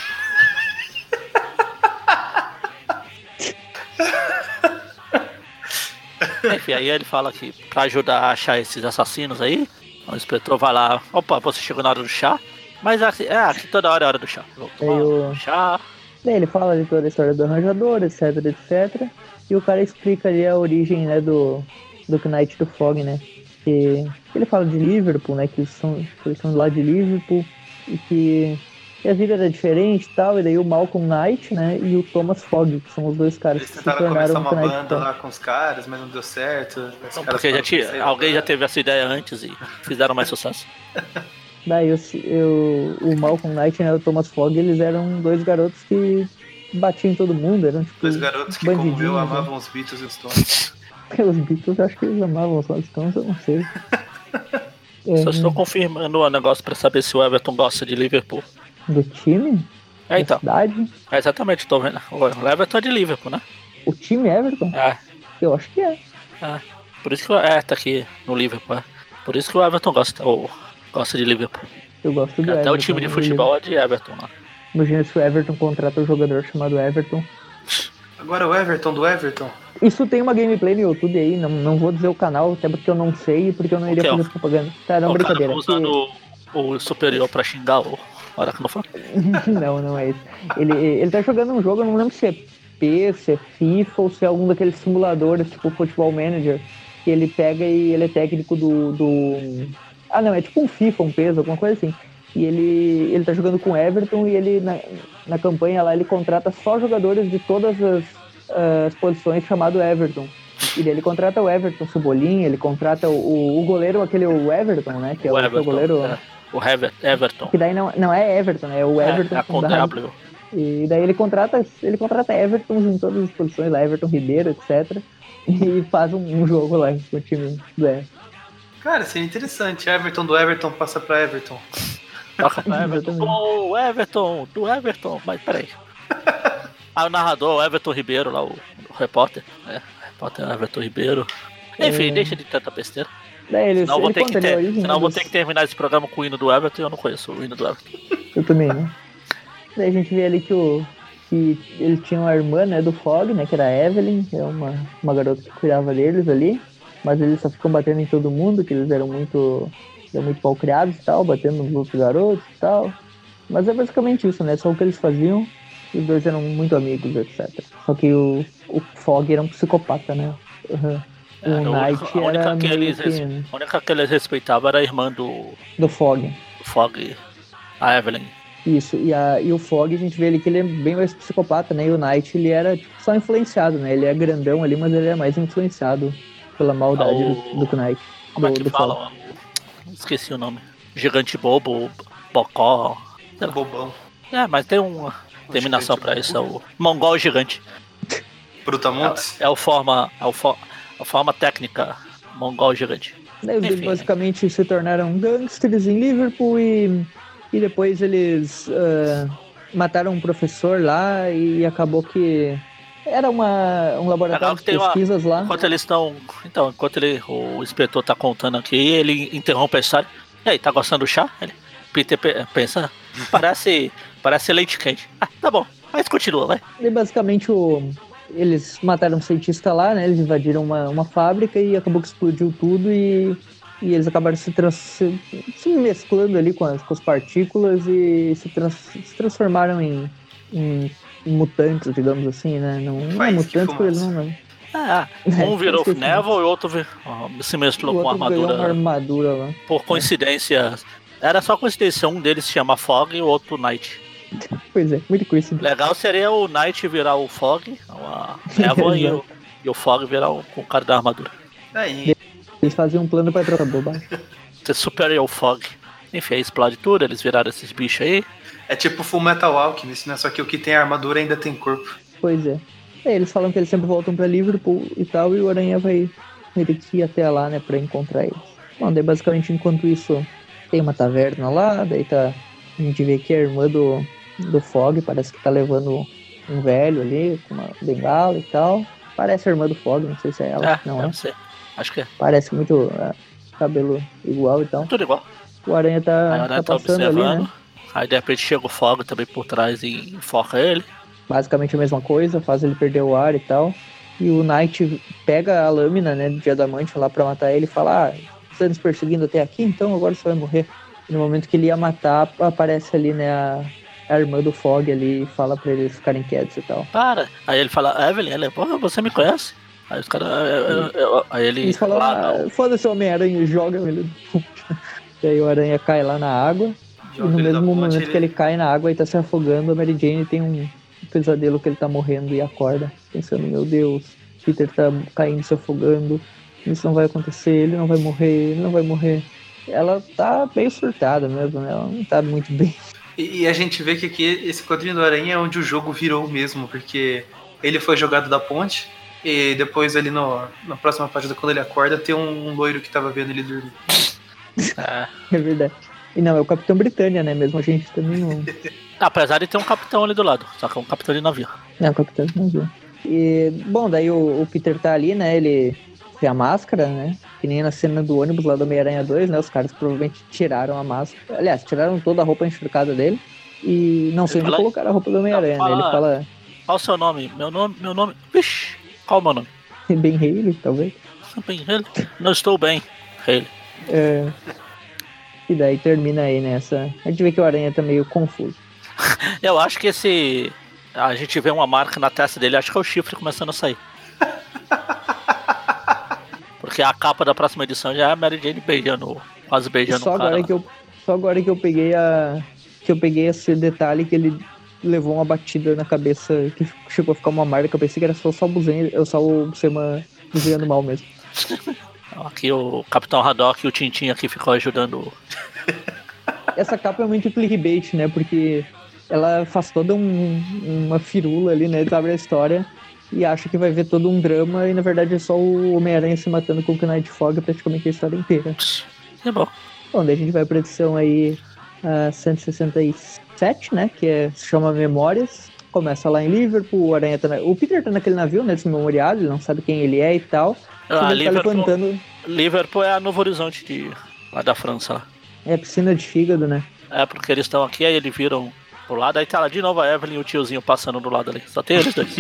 Enfim, aí ele fala que pra ajudar a achar esses assassinos aí, o inspetor vai lá, opa, você chegou na hora do chá. Mas aqui, é, aqui toda hora é hora do chá. Vou tomar chá. Daí ele fala de toda a história do arranjador, etc, etc. E o cara explica ali a origem, né, do, do Knight do Fog, né? Que ele fala de Liverpool, né? Que eles são, eles são lá de Liverpool e que e a vida era diferente e tal, e daí o Malcolm Knight, né, e o Thomas Fogg, que são os dois caras Eles que se tentaram começar tornaram uma Knight banda Fogg. lá com os caras, mas não deu certo. Não, porque já tinha, alguém já teve essa ideia antes e fizeram mais sucesso. Daí eu, eu, o Malcolm Knight né, e o Thomas Fogg, eles eram dois garotos que batiam em todo mundo, eram tipo Dois garotos que, como eu, né? amavam os Beatles e os Stones. Os Beatles, eu acho que eles amavam os Stones, eu não sei. É, Só estou confirmando o negócio pra saber se o Everton gosta de Liverpool. Do time? É, então. Da cidade? É exatamente, tô vendo. O Everton é de Liverpool, né? O time Everton? É, Eu acho que é. é. Por isso que o é, tá aqui no Liverpool. é. Por isso que o Everton gosta, ou gosta de Liverpool. Eu gosto do Até Everton. o time de futebol é de Everton, né? Imagina se o Everton contrata um jogador chamado Everton. Agora o Everton do Everton. Isso tem uma gameplay no YouTube aí, não, não vou dizer o canal, até porque eu não sei e porque eu não iria que é? fazer propaganda. Tá, não, o cara brincadeira. tá usando o, o superior pra xingar o Fã. não, não é isso. Ele, ele tá jogando um jogo, eu não lembro se é P, se é FIFA ou se é algum daqueles simuladores, tipo Football Manager, que ele pega e ele é técnico do. do... Ah, não, é tipo um FIFA, um PES, alguma coisa assim. E ele, ele tá jogando com Everton e ele, na, na campanha lá, ele contrata só jogadores de todas as, as posições chamado Everton. E daí ele contrata o Everton Cebolinha, ele contrata o, o, goleiro, aquele o Everton, né? Que é O o, é Everton. goleiro. é. O Hever- Everton. Que daí não, não é Everton, né? É o Everton É, é com com W. E daí ele contrata, ele contrata Evertons em todas as posições lá, Everton Ribeiro, etc. E faz um, um jogo lá com o time do Everton. Cara, seria interessante. Everton do Everton passa pra Everton. Toca pra Everton. O Everton, do Everton. Mas peraí. Aí o narrador, o Everton Ribeiro, lá, o, o repórter. É, o repórter Everton Ribeiro. Enfim, É. deixa de tanta besteira. Daí ele, Senão eu vou ele ter que, ter, origem, senão eu vou ter que terminar esse programa com o hino do Everton e eu não conheço o hino do Everton. Eu também, né? Daí a gente vê ali que o. Que ele tinha uma irmã, né, do Fog, né, que era a Evelyn, que é uma, uma garota que cuidava deles ali, mas eles só ficam batendo em todo mundo, que eles eram muito, eram muito mal criados e tal, batendo nos outros garotos e tal. Mas é basicamente isso, né, só o que eles faziam, os dois eram muito amigos, etc. Só que o, o Fog era um psicopata, né? Uhum. É, O a Knight a única era que eles que A única que eles respeitavam era a irmã do do Fog. Fog, a Evelyn. Isso, e, a, e o Fog, a gente vê ali que ele é bem mais psicopata, né? E o Knight, ele era tipo, só influenciado, né? Ele é grandão ali, mas ele é mais influenciado pela maldade Ah, o- do, do Knight. Como do, é que fala? Fog. Esqueci o nome. Gigante Bobo, Bocó. É bobão. É, mas tem uma terminação pra isso, é o Mongol Gigante. Brutamontes. É, é o forma, é o fo- a forma técnica Mongol Gigante. Enfim, basicamente se tornaram gangsters em Liverpool e, e depois eles ah, mataram um professor lá e acabou que era uma, um laboratório de tem uma- pesquisas lá. Enquanto eles estão. Então, enquanto ele, o inspetor tá contando aqui, ele interrompe a história. E aí, tá gostando do chá? Ele, Peter pe- pensa, parece, parece leite quente. Ah, tá bom, mas continua, vai. E basicamente o, eles mataram um cientista lá, né? Eles invadiram uma, uma fábrica e acabou que explodiu tudo e, e eles acabaram se, trans, se, se mesclando ali com as, com as partículas e se, trans, se transformaram em, em mutantes, digamos assim, né? Não, não é mutantes porque eles não. não. Ah, um virou. Neville e o outro vi- ó, se mesclou O com ganhou armadura. uma armadura lá. Por coincidência. Era só coincidência, um deles se chama Fog e o outro Knight. Pois é, muito coincidente. Legal seria o Knight virar o Fog, a Eva e, o, e o Fog virar o, com o cara da armadura. Aí, Eles faziam um plano pra trocar bobagem. Ser Superior Fog. Enfim, aí explode tudo, eles viraram esses bichos aí. é tipo Full Metal Alchemist, né? Só que o que tem armadura ainda tem corpo. Pois é. É, eles falam que eles sempre voltam pra Liverpool e tal, e o Aranha vai vai ter que ir até lá, né, pra encontrar eles. Bom, daí basicamente enquanto isso tem uma taverna lá, daí tá. A gente vê que a irmã do, do Fog parece que tá levando um velho ali, com uma bengala e tal. Parece a irmã do Fog, não sei se é ela. É, não é. ser. Acho que é Parece muito é, cabelo igual e tal. tudo igual. O Aranha Aí tá, a tá tá passando ali, né? Aí de repente chega o Fog também por trás e enfoca ele. basicamente a mesma coisa, faz ele perder o ar e tal. E o Knight pega a lâmina, né, de adamante lá pra matar ele e fala: Ah, você tá nos perseguindo até aqui, então agora você vai morrer. E no momento que ele ia matar, aparece ali, né, a, a irmã do Fog ali fala pra eles ficarem quietos e tal. Para. Aí ele fala, Evelyn, ela é, porra, você me conhece? Aí os caras. Aí ele. Eles falam, ah, foda-se o Homem-Aranha e joga ele. E aí o aranha cai lá na água. Joga e no ele da mesmo ponte, momento ele- que ele cai na água e tá se afogando, a Mary Jane tem um pesadelo que ele tá morrendo e acorda, pensando, meu Deus, Peter tá caindo, se afogando, isso não vai acontecer, ele não vai morrer, ele não vai morrer. Ela tá meio surtada mesmo, né? Ela não tá muito bem. E, e a gente vê que aqui esse quadrinho do Aranha é onde o jogo virou mesmo, porque ele foi jogado da ponte e depois ali no, na próxima página, quando ele acorda, tem um, um loiro que tava vendo ele dormir. É. É verdade. E não, é o Capitão Britânia, né? Mesmo a gente também não. Apesar de ter um capitão ali do lado, só que é um capitão de navio. Não, o Capitão não viu. E, bom, daí o, o Peter tá ali, né? Ele tem a máscara, né? Que nem na cena do ônibus lá do Homem-Aranha 2, né? Os caras provavelmente tiraram a máscara. Aliás, tiraram toda a roupa encharcada dele. E não sei onde fala- colocaram a roupa do Homem-Aranha, Não, né? Ele fala- fala Qual o seu nome? Meu nome, meu nome. Vixe, qual o meu nome? bem Haley, talvez. Bem, ele. Não estou bem. Ele. É. E daí termina aí nessa. A gente vê que o Aranha tá meio confuso. Eu acho que esse. A gente vê uma marca na testa dele, acho que é o chifre começando a sair. Porque a capa da próxima edição já é a Mary Jane beijando, quase E beijando só o cara. agora que eu só agora que eu peguei a que eu peguei esse detalhe que ele levou uma batida na cabeça que chegou a ficar uma marca, eu pensei que era só, só o Buzen, eu só o Buscema desenhando mal mesmo. Aqui o Capitão Haddock e o Tintin aqui ficou ajudando. Essa capa é muito clickbait, né? Porque ela faz toda um- uma firula ali, né? Abre a história e acha que vai ver todo um drama e na verdade é só o Homem-Aranha se matando com o Night Fog praticamente a história inteira. É bom. Bom, daí a gente vai pra edição aí a 167, né? Que é, se chama Memórias. Começa lá em Liverpool, o Aranha tá na- O Peter tá naquele navio, né? Desse memorial, ele não sabe quem ele é e tal. Ah, ele tá Liverpool, levantando. Liverpool é a Novo Horizonte de, lá da França. Lá. É piscina de fígado, né? É porque eles estão aqui, aí eles viram pro lado, aí tá lá de novo a Evelyn e o tiozinho passando do lado ali. Só tem eles dois.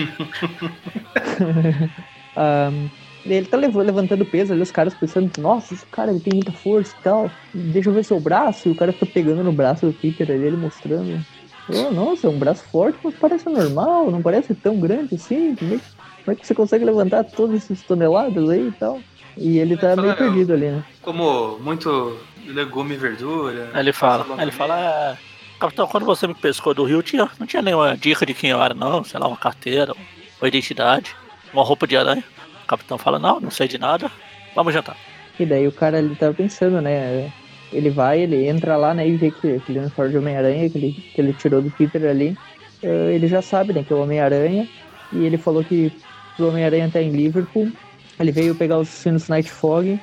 Ahn, ele tá lev- levantando peso ali, os caras pensando, nossa, esse cara ele tem muita força e tal. Deixa eu ver seu braço. E o cara fica pegando no braço do Peter ali, ele mostrando. Oh, nossa, é um braço forte, mas parece normal, não parece tão grande assim. Como é, que- como é que você consegue levantar todas essas toneladas aí e tal? E ele tá meio Falaram- perdido ali, né? Como muito legume e verdura. Ele fala, ele fala, é, Capitão, quando você me pescou do Rio, tinha, não tinha nenhuma dica de quem eu era, não, sei lá, uma carteira, uma identidade, uma roupa de aranha. O capitão fala, não, não sei de nada, vamos jantar. E daí o cara ele tava pensando, né? Ele vai, ele entra lá, né, e vê que aquele uniforme de Homem-Aranha que ele, que ele tirou do Peter ali, ele já sabe, né, que é o Homem-Aranha, e ele falou que o Homem-Aranha tá em Liverpool, ele veio pegar os sinos Night Fog,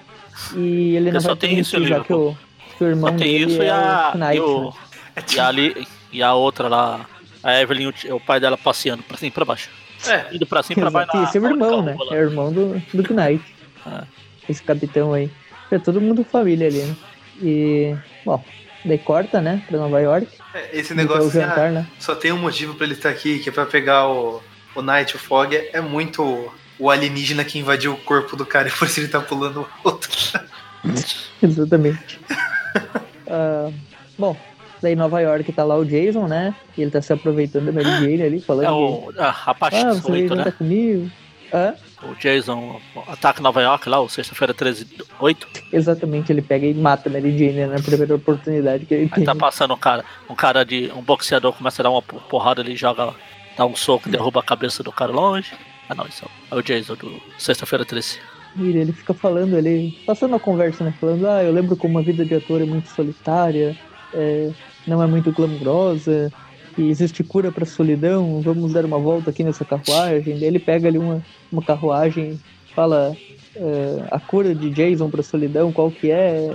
e ele não só vai tem isso já que o, que o irmão Só tem isso e é a, o Knight, e, o, né? É e, a ali, e a outra lá, a Evelyn, o, pai dela passeando pra cima e pra baixo. É, Indo pra cima e pra baixo. Esse é o irmão, né? lá. É o irmão do, do Knight. É. Esse capitão aí. É todo mundo família ali, né? E, bom, daí corta, né, pra Nova York. é, esse Então, negócio o jantar, né? só tem um motivo pra ele estar aqui, que é pra pegar o, o Night, o Fog. É, é muito o alienígena que invadiu o corpo do cara e por isso ele tá pulando o outro. Exatamente. Ah, bom, daí em Nova York tá lá o Jason, né? E ele tá se aproveitando da Mary Jane ali, falando É o, a, a parte que, ah, você né? comigo. Hã? O Jason ataca Nova York lá, o sexta-feira 13, 8. Exatamente, ele pega e mata a Mary Jane né, na primeira oportunidade que ele Aí tem. tá passando um cara, um cara de. um boxeador começa a dar uma por- porrada ali, joga, dá um soco e derruba a cabeça do cara longe. Ah não, isso é o Jason do sexta-feira 13. E ele fica falando, ele passando a conversa, né? Falando, ah, eu lembro como a vida de ator é muito solitária, é, não é muito glamurosa, e existe cura pra solidão, vamos dar uma volta aqui nessa carruagem. Daí ele pega ali uma, uma carruagem, fala é, a cura de Jason pra solidão, qual que é?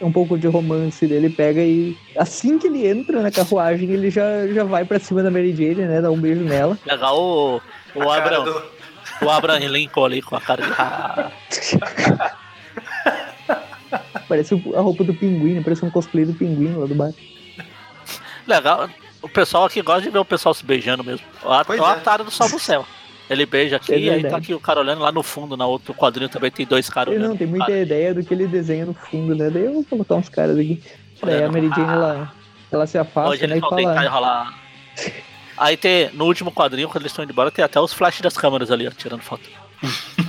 É um pouco de romance dele, pega e assim que ele entra na carruagem, ele já, já vai pra cima da Mary Jane, né? Dá um beijo nela. Legal o, o, Abraham, do- o Abraham Lincoln ali com a cara de. Parece a roupa do pinguim, né? Parece um cosplay do pinguim lá do bar. legal. O pessoal aqui gosta de ver o pessoal se beijando mesmo. O at- Pois o é. Atari do Sol do Céu. Ele beija aqui É e aí tá aqui o cara olhando lá no fundo, na outro quadrinho também tem dois caras Ele olhando. não tem muita Cara, ideia do que ele desenha no fundo, né? Daí eu vou colocar uns caras aqui. Daí a. Mary Jane, Ah. ela, ela se afasta, Hoje né? eles vão Aí tem, no último quadrinho, quando eles estão indo embora, tem até os flashes das câmeras ali, ó, tirando foto.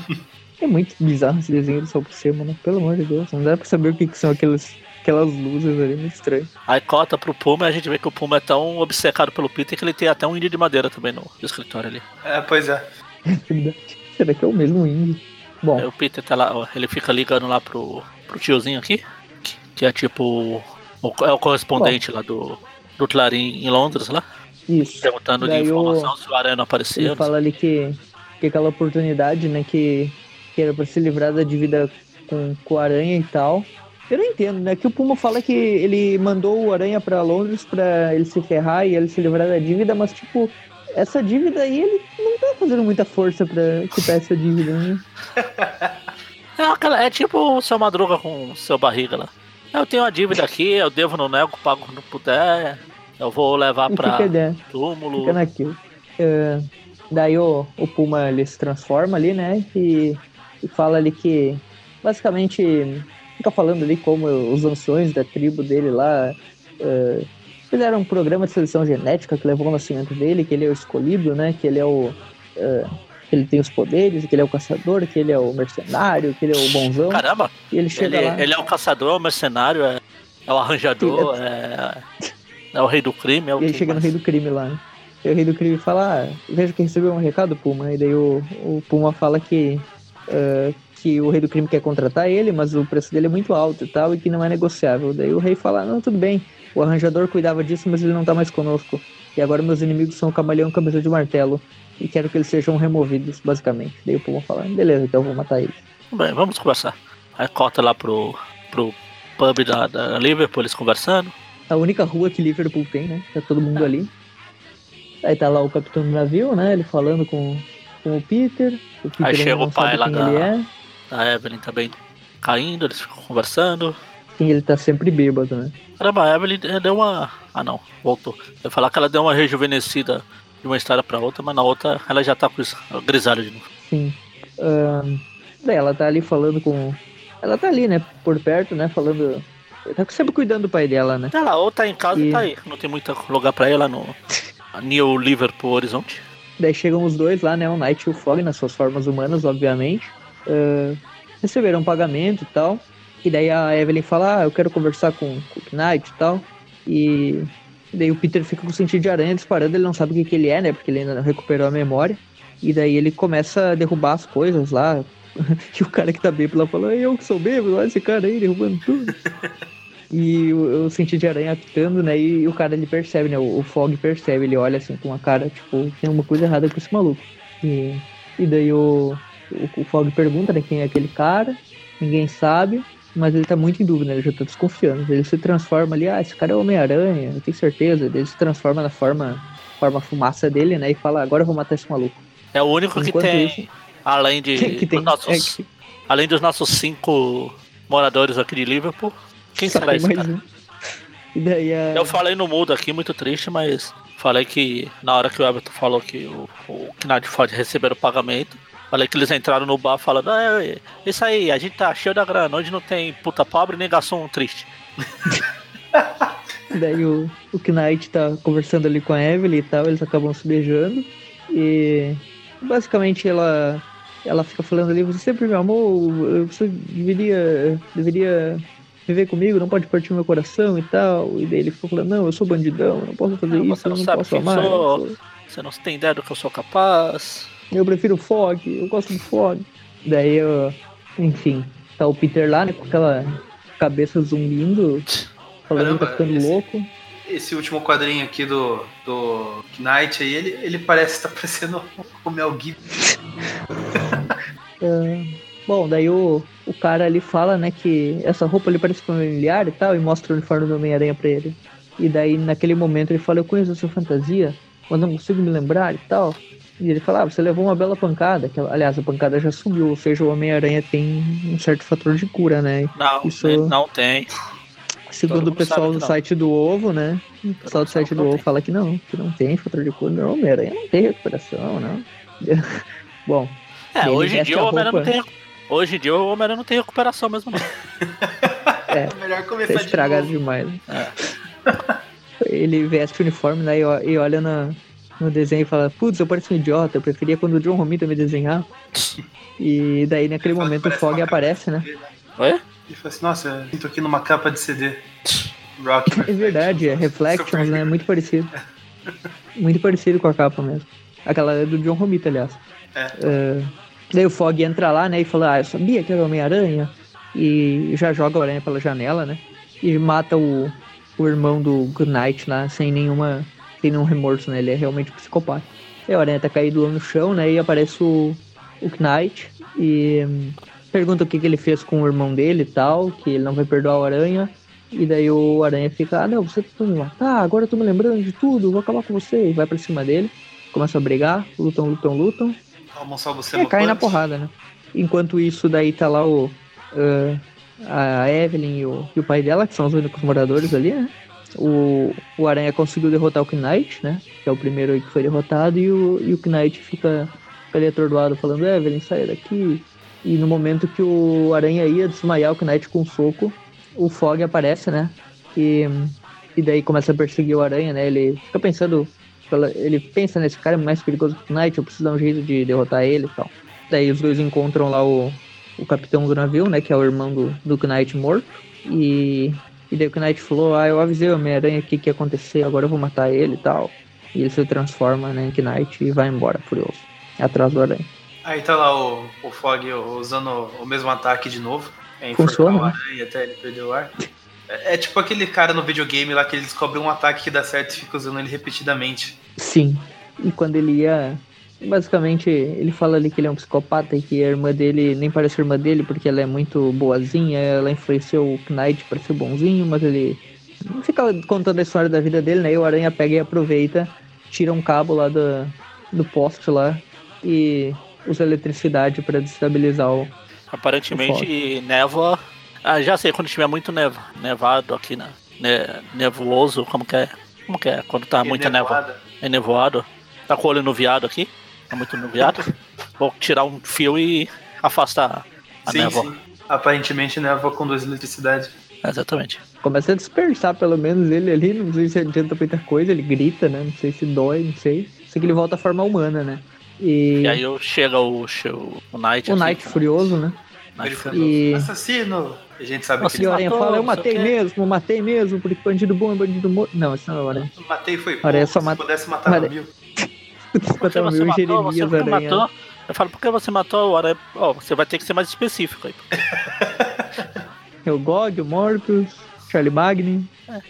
É muito bizarro esse desenho do Sol por cima, né? Pelo amor de Deus, não dá pra saber o que, que são aquelas, aquelas luzes ali, muito estranho. Aí cota pro Puma e a gente vê que o Puma é tão obcecado pelo Peter que ele tem até um índio de madeira também no escritório ali. É, pois é. Será que é o mesmo índio? Bom, Aí o Peter tá lá, ó, ele fica ligando lá pro, pro tiozinho aqui, que, que é tipo. o- é o correspondente lá do, do Clarim em Londres lá, isso. perguntando de Daí informação se o Aranha não apareceu. Ele fala ali que, que aquela oportunidade, né, que, que era pra se livrar da dívida com, com o Aranha e tal. Eu não entendo, né? Que o Puma fala que ele mandou o Aranha pra Londres pra ele se ferrar e ele se livrar da dívida, mas, tipo, essa dívida aí ele não tá fazendo muita força pra quitar essa dívida, né? É, é tipo o seu Madruga com o seu barriga lá. Eu tenho a dívida aqui, eu devo no nego, pago quando puder. Eu vou levar pra fica, túmulo. fica naquilo. É, daí o, o Puma ele se transforma ali, né? E, e fala ali que basicamente fica falando ali como os anciões da tribo dele lá é, fizeram um programa de seleção genética que levou ao nascimento dele, que ele é o escolhido, né? Que ele é o. é, que ele tem os poderes, que ele é o caçador, que ele é o mercenário, que ele é o bonzão. Caramba, e ele chega ele, lá. ele é o caçador, é o mercenário, é, é o arranjador, é, é o rei do crime. É o E ele chega no mais? rei do crime lá, né? E o rei do crime fala, ah, veja que recebeu um recado, Puma. E daí o, o Puma fala que, eh, que o rei do crime quer contratar ele, mas o preço dele é muito alto e tal, e que não é negociável. Daí o rei fala, não, tudo bem, o arranjador cuidava disso, mas ele não tá mais conosco. E agora meus inimigos são o camaleão e cabeça de martelo. E quero que eles sejam removidos, basicamente. Daí o Puma fala, beleza, então eu vou matar eles. Tudo Bem, vamos conversar. Aí corta lá pro, pro pub da, da Liverpool, eles conversando. a única rua que Liverpool tem, né? Tá todo mundo ali. Aí tá lá o capitão do navio, né? Ele falando com, com o Peter. O Peter Aí chega o pai lá da- é. A Evelyn também caindo, eles ficam conversando. Quem ele tá sempre bêbado, né? Caramba, a Evelyn eh, deu uma. Ah não, voltou. Eu ia falar que ela deu uma rejuvenescida de uma história pra outra, mas na outra ela já tá com isso- grisalho de novo. Sim. Ahn, daí ela tá ali falando com. Ela tá ali, né? Por perto, né? Falando. Tá sempre cuidando do pai dela, né? Ela ou tá em casa e tá aí. Não tem muito lugar pra ela no New Liverpool Horizonte. Daí chegam os dois lá, né? O Knight e o Fog, nas suas formas humanas, obviamente. Ah, receberam pagamento e tal. E daí a Evelyn fala, ah, eu quero conversar com, com o Knight e tal. E daí o Peter fica com sentido de aranha disparando, ele não sabe o que, que ele é, né? Porque ele ainda não recuperou a memória. E daí ele começa a derrubar as coisas lá. E o cara que tá bêbado lá fala, eu que sou bêbado, olha esse cara aí derrubando tudo. E o, o sentido de aranha apitando, né? E, o cara ele percebe, né? O, o Fog percebe, ele olha assim com uma cara, tipo, tem uma coisa errada com esse maluco. E, e daí o, o, o Fog pergunta, né, quem é aquele cara, ninguém sabe, mas ele tá muito em dúvida, né? Ele já tá desconfiando. Ele se transforma ali, ah, esse cara é o Homem-Aranha, eu tenho certeza. Ele se transforma na forma, forma fumaça dele, né? E fala, agora eu vou matar esse maluco. É o único que Enquanto tem. isso- além de. que tem, nossos, é que- Além dos nossos cinco moradores aqui de Liverpool. Quem só será esse mais cara? um. E daí a... Eu falei no mudo aqui, muito triste, mas falei que na hora que o Everton falou que o, o Knight pode receber o pagamento, falei que eles entraram no bar falando, ah, é, isso aí, a gente tá cheio da grana, onde não tem puta pobre nem garçom triste. Daí o, o Knight tá conversando ali com a Evelyn e tal, eles acabam se beijando. E basicamente ela ela fica falando ali, você sempre me amou, você deveria, deveria viver comigo, não pode partir meu coração e tal. E daí ele ficou falando, não, eu sou bandidão, eu não posso fazer Não, isso, você eu não não sabe posso quem amar. sou. sou- Você não tem ideia do que eu sou capaz. Eu prefiro Fog, eu gosto do Fog. Daí, eu, enfim, tá o Peter lá, né, com aquela cabeça zumbindo, falando que tá Caramba, ficando esse- louco. Esse último quadrinho aqui do, do Knight aí, ele, ele parece estar parecendo o Mel Gibson. Ah, bom, daí o, o cara ali fala, né, que essa roupa ali parece familiar e tal, e mostra o uniforme do Homem-Aranha pra ele. E daí, naquele momento, ele fala, eu conheço a sua fantasia, mas não consigo me lembrar e tal. E ele fala, ah, você levou uma bela pancada, que aliás, a pancada já subiu, ou seja, o Homem-Aranha tem um certo fator de cura, né? Não, Isso- não tem. Segundo o pessoal do site do Ovo, né? O pessoal do site do Ovo fala que não, que não tem fator de cura. Não, Homem-Aranha não tem recuperação, não. Bom, É, hoje em dia o Homem-Aranha não tem. Hoje em dia o Homem-Aranha não tem recuperação mesmo, não. é, É melhor tá começar de estragado novo. demais. né? É. ele veste o uniforme né, e, e olha na, no desenho e fala, putz, eu pareço um idiota, eu preferia quando o John Romita me desenhar. E daí naquele momento o Fog aparece, né? CD, Oi? Ele fala assim, nossa, eu tô aqui numa capa de CD. Rock. É verdade, é Reflections, né? Muito parecido. Muito parecido com a capa mesmo. Aquela é do John Romita, aliás. É. É, daí o Fog entra lá, né, e fala, ah, eu sabia que era o Homem-Aranha. E já joga o aranha pela janela, né? E mata o, o irmão do Good Night lá, sem nenhuma. sem nenhum remorso, né? Ele é realmente um psicopata. E o aranha tá caído lá no chão, né? E aparece o, o Knight e hum, pergunta o que, que ele fez com o irmão dele e tal, que ele não vai perdoar o aranha. E daí o aranha fica, ah não, você tentou me matar, agora eu tô me lembrando de tudo, vou acabar com você. E vai pra cima dele, começa a brigar, lutam, lutam, lutam. Almon salva você É, cai na porrada, né? Enquanto isso, daí tá lá o. ah, a Evelyn e o, e o pai dela, que são os únicos moradores ali, né? O, o Aranha conseguiu derrotar o Knight, né? Que é o primeiro aí que foi derrotado, e o, e o Knight fica, fica ali atordoado falando, Evelyn, sai daqui. E no momento que o Aranha ia desmaiar o Knight com um soco, o Fog aparece, né? E, e daí começa a perseguir o Aranha, né? Ele fica pensando. Ele pensa nesse cara é mais perigoso que o Knight, eu preciso dar um jeito de derrotar ele e tal. Daí os dois encontram lá o, o capitão do navio, né? Que é o irmão do, do Knight morto. E, e daí o Knight falou, ah, eu avisei o Homem-Aranha o que, que ia acontecer, agora eu vou matar ele e tal. E ele se transforma né, em Knight e vai embora, furioso. Atrás do aranha. Aí tá lá o, o Fog usando o mesmo ataque de novo. É Funciona, né? até ele perder o ar. É, é tipo aquele cara no videogame lá que ele descobre um ataque que dá certo e fica usando ele repetidamente. Sim. E quando ele ia. Basicamente, ele fala ali que ele é um psicopata e que a irmã dele nem parece irmã dele porque ela é muito boazinha, ela influenciou o Knight para ser bonzinho, mas ele fica contando a história da vida dele, né? E o Aranha pega e aproveita, tira um cabo lá do, do poste lá e usa eletricidade para destabilizar o. Aparentemente, névoa. Ah, já sei, quando tiver muito neva, nevado aqui, né? Ne, nevoso, como que é? Como que é? Quando tá muita névoa. Nevoada. É nevoado. Tá com o olho nuviado aqui. Tá muito nuviado. Vou tirar um fio e afastar a Sim, névoa. sim. Aparentemente névoa conduz eletricidade. Exatamente. Começa a dispersar pelo menos ele ali, não sei se adianta muita coisa, ele grita, né? Não sei se dói, não sei. Sei que ele volta à forma humana, né? E, E aí eu chega o, o, o Knight. o aqui, Knight furioso, né? Knight fala, E- assassino! A gente sabe Nossa, que ele matou, fala, eu matei mesmo, matei mesmo, porque bandido bom é bandido morto. Não, isso não é Aranha. matei foi pouco. Se mata- pudesse matar Aranha- mil. Matar você mil matou? Você Jeremias que Aranha. matou? Eu falo, por que você matou o aranha? Ó, você vai ter que ser mais específico aí. É o Gog, o Morpheus, Charlie Magni,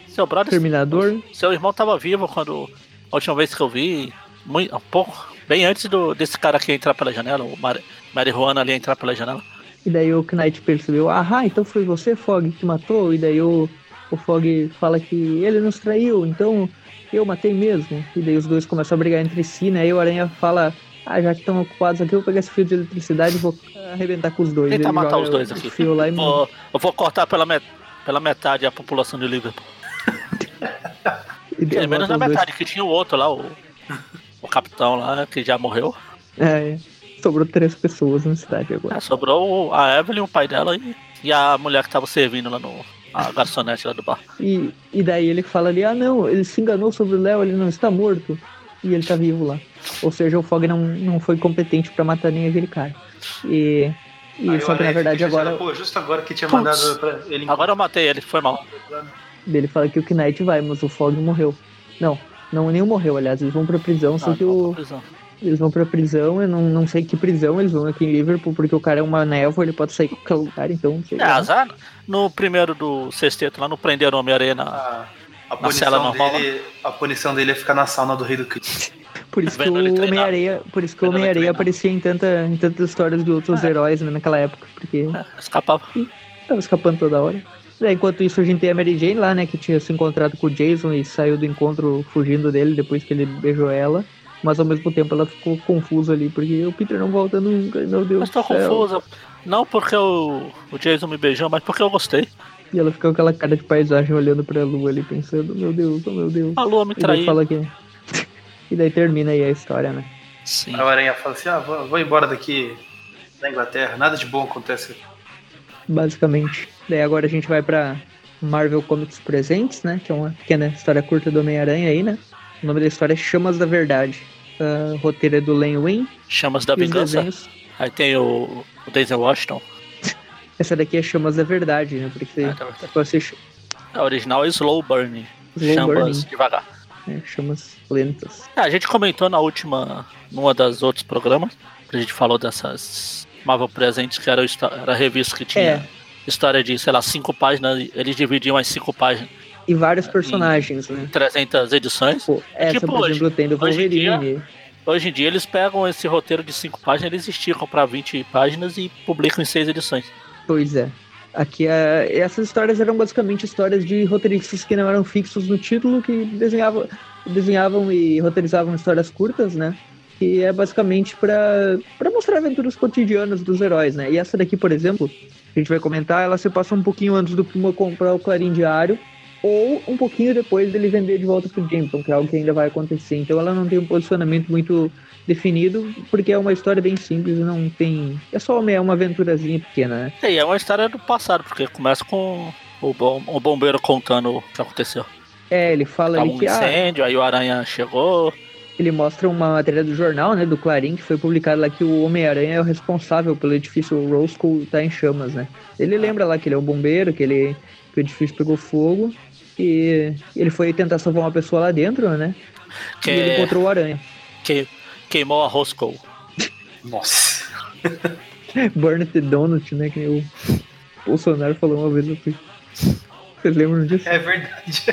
Seu brother, Terminador. seu irmão tava vivo quando a última vez que eu vi, muito, um pouco, bem antes do, desse cara aqui entrar pela janela, o Mari, Marihuana ali entrar pela janela. E daí o Knight percebeu, ah, então foi você, Fog, que matou. E daí o, o Fog fala que ele nos traiu, então eu matei mesmo. E daí os dois começam a brigar entre si, né? E o Aranha fala, ah, já que estão ocupados aqui, eu vou pegar esse fio de eletricidade e vou arrebentar com os dois. Tentar Ele matar os dois aqui. Fio lá e Vou- eu vou cortar pela, met, pela metade a população de Liverpool. Pelo menos na os dois. metade, que tinha o outro lá, o, o capitão lá, que já morreu. É, sobrou três pessoas na cidade agora. É, sobrou a Evelyn, o pai dela e, e a mulher que tava servindo lá no. A garçonete lá do bar. E, e daí ele fala ali, ah não, ele se enganou sobre o Léo, ele não está morto. E ele tá vivo lá. Ou seja, o Fog não, não foi competente pra matar nem aquele cara. E, e Aí só que na verdade agora Pô, justo agora que tinha Putz. mandado pra ele Agora eu matei ele, foi mal. ele fala que o Knight vai, mas o Fog morreu. Não, não nenhum morreu, aliás, eles vão pra prisão, só Ah, que não, o, prisão. Eles vão pra prisão, eu não, não sei que prisão eles vão aqui em Liverpool, porque o cara é uma névoa, ele pode sair em qualquer lugar, então não sei. É, azar. No primeiro do sexteto lá, não prenderam o Homem-Aranha na. A, a, Na cela punição normal, dele, a punição dele é ficar na sauna do Rei do Crime. Por isso que o. Homem-Areia, por isso que o Homem-Areia aparecia em, tanta, em tantas histórias de outros É. heróis né, naquela época, porque É, escapava. tava escapando toda hora. Daí, enquanto isso, a gente tem a Mary Jane lá, né, que tinha se encontrado com o Jason e saiu do encontro fugindo dele depois que ele beijou ela. Mas ao mesmo tempo ela ficou confusa ali, porque o Peter não volta nunca, meu Deus Mas tô confusa. Não porque o, o Jason me beijou, mas porque eu gostei. E ela fica com aquela cara de paisagem olhando pra lua ali, pensando, meu Deus, oh meu Deus. A lua me E daí traiu. fala que. e daí termina aí a história, né? Sim. Aí o Aranha fala assim: ah, vou, vou embora daqui da Inglaterra, nada de bom acontece. Basicamente. Daí agora a gente vai pra Marvel Comics Presentes, né? Que é uma pequena história curta do Homem-Aranha aí, né? O nome da história é Chamas da Verdade. Uh, roteiro é do Len Wayne. Chamas da Vingança. Aí tem o, o Denzel Washington. Essa daqui é Chamas da Verdade, né? Porque ah, tá você... A original é Slow Burning. Slow chamas burning. devagar. É, chamas lentas. É, a gente comentou na última, numa das outros programas, que a gente falou dessas Marvel Presentes, que era, era a revista que tinha é. história de, sei lá, cinco páginas, eles dividiam as cinco páginas. E vários personagens, né? 300 edições. Pô, essa, tipo, por exemplo, hoje, tem do Wolverine. Hoje em, dia, hoje em dia eles pegam esse roteiro de cinco páginas, eles esticam para 20 páginas e publicam em seis edições. Pois é. Aqui, é, essas histórias eram basicamente histórias de roteiristas que não eram fixos no título, que desenhavam, desenhavam e roteirizavam histórias curtas, né? Que é basicamente para mostrar aventuras cotidianas dos heróis, né? E essa daqui, por exemplo, a gente vai comentar, ela se passa um pouquinho antes do Puma comprar o Clarim Diário, ou um pouquinho depois dele vender de volta pro Jameson, que é algo que ainda vai acontecer. Então ela não tem um posicionamento muito definido, porque é uma história bem simples não tem. É só uma, é uma aventurazinha pequena, né? É, é uma história do passado, porque começa com o, bom, o bombeiro contando o que aconteceu. É, ele fala ali um que. Ah, incêndio, ah, aí o Aranha chegou. Ele mostra uma matéria do jornal, né, do Clarim, que foi publicado lá que o Homem-Aranha é o responsável pelo edifício Roscoe tá em chamas, né? Ele lembra lá que ele é o bombeiro, que ele que o edifício pegou fogo e ele foi tentar salvar uma pessoa lá dentro, né? Que... E ele encontrou o Aranha. Que queimou a Roscoe. Nossa. Burn the Donut, né? Que o Bolsonaro falou uma vez aqui. Vocês lembram disso? É verdade.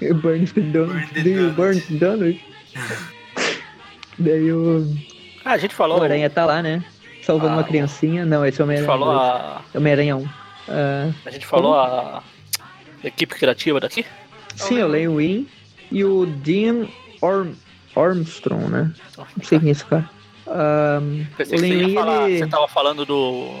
burn the Donut. Burn the Do you burn the Donut? Daí o. Ah, a gente falou. O Aranha tá lá, né? Salvando ah, uma criancinha. Não, esse é o Homem-Aranha. falou a. Homem-Aranha 1. Uh, a gente falou como? a equipe criativa daqui? Sim, leio o Win e o Dean Orm Armstrong, né? Não sei quem é esse cara. Um, Pensei que você, falar, ele... você tava falando do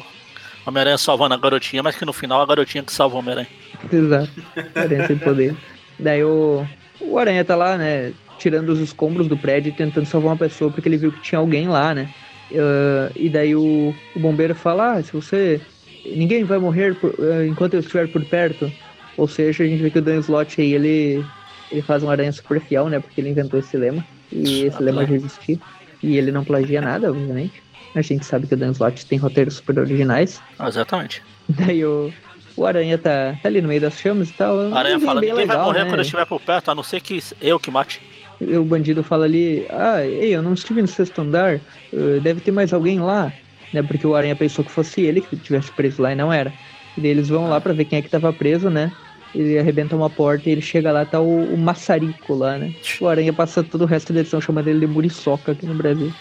Homem-Aranha salvando a garotinha, mas que no final a garotinha que salva o Homem-Aranha. Exato. Aranha sem poder. Daí o, o Aranha tá lá, né? Tirando os escombros do prédio e tentando salvar uma pessoa porque ele viu que tinha alguém lá, né? Uh, e daí o, o bombeiro fala: ah, se você. Ninguém vai morrer por, uh, enquanto eu estiver por perto. Ou seja, a gente vê que o Dan Slott aí, ele, ele faz um aranha super fiel, né? Porque ele inventou esse lema. E esse lema já existia. E ele não plagia nada, obviamente. A gente sabe que o Dan Slott tem roteiros super originais. Exatamente. Daí o, o Aranha tá, tá, ali no meio das chamas e tal. O Aranha fala, ninguém legal, vai morrer né? quando eu estiver por perto, a não ser que eu que mate. O bandido fala ali, ah, ei, eu não estive no sexto andar, uh, deve ter mais alguém lá, né? Porque o Aranha pensou que fosse ele que estivesse preso lá e não era. E daí eles vão lá para ver quem é que tava preso, né? ele arrebenta uma porta e ele chega lá, tá o, o maçarico lá, né? O Aranha passa todo o resto da edição chamando ele de Muriçoca aqui no Brasil.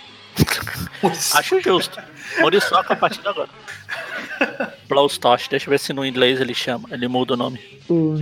Acho justo. Muriçoca a partir de agora. Blowstosh, deixa eu ver se no inglês ele chama, ele muda o nome. O,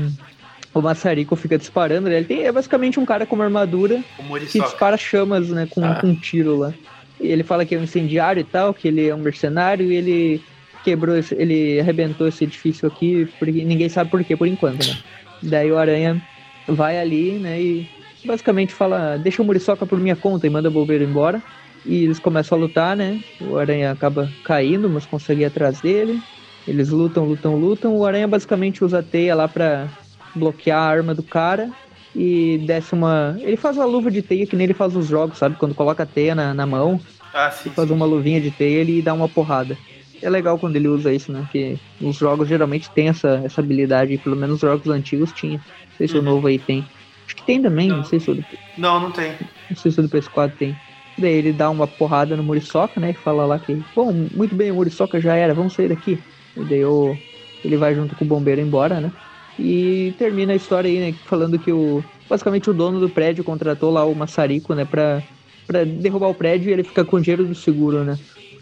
o maçarico fica disparando, né? Ele tem, é basicamente um cara com uma armadura que dispara chamas, né? Com, ah. com um tiro lá. E ele fala que é um incendiário e tal, que ele é um mercenário e ele quebrou, esse, ele arrebentou esse edifício aqui, porque ninguém sabe por quê, por enquanto, né? Daí o Aranha vai ali, né, e basicamente fala, deixa o Muriçoca por minha conta e manda o Bombeiro embora. E eles começam a lutar, né? O Aranha acaba caindo, mas consegue ir atrás dele. Eles lutam, lutam, lutam. O Aranha basicamente usa a teia lá pra bloquear a arma do cara. E desce uma. Ele faz uma luva de teia que nem ele faz os jogos, sabe? Quando coloca a teia na, na mão. Ah, sim. Faz uma luvinha de teia e dá uma porrada é legal quando ele usa isso, né? Porque os jogos geralmente tem essa, essa habilidade, pelo menos os jogos antigos tinha. Não sei se uhum. o novo aí tem. Acho que tem também, não, não sei se o do... Não, não tem. Não sei se o do PS4 tem. Daí ele dá uma porrada no Muriçoca, né? E fala lá que, bom, muito bem, o Muriçoca já era, vamos sair daqui. E daí o, ele vai junto com o bombeiro embora, né? E termina a história aí, né? Falando que o. Basicamente o dono do prédio contratou lá o maçarico, né? Pra, pra derrubar o prédio e ele fica com o dinheiro do seguro, né?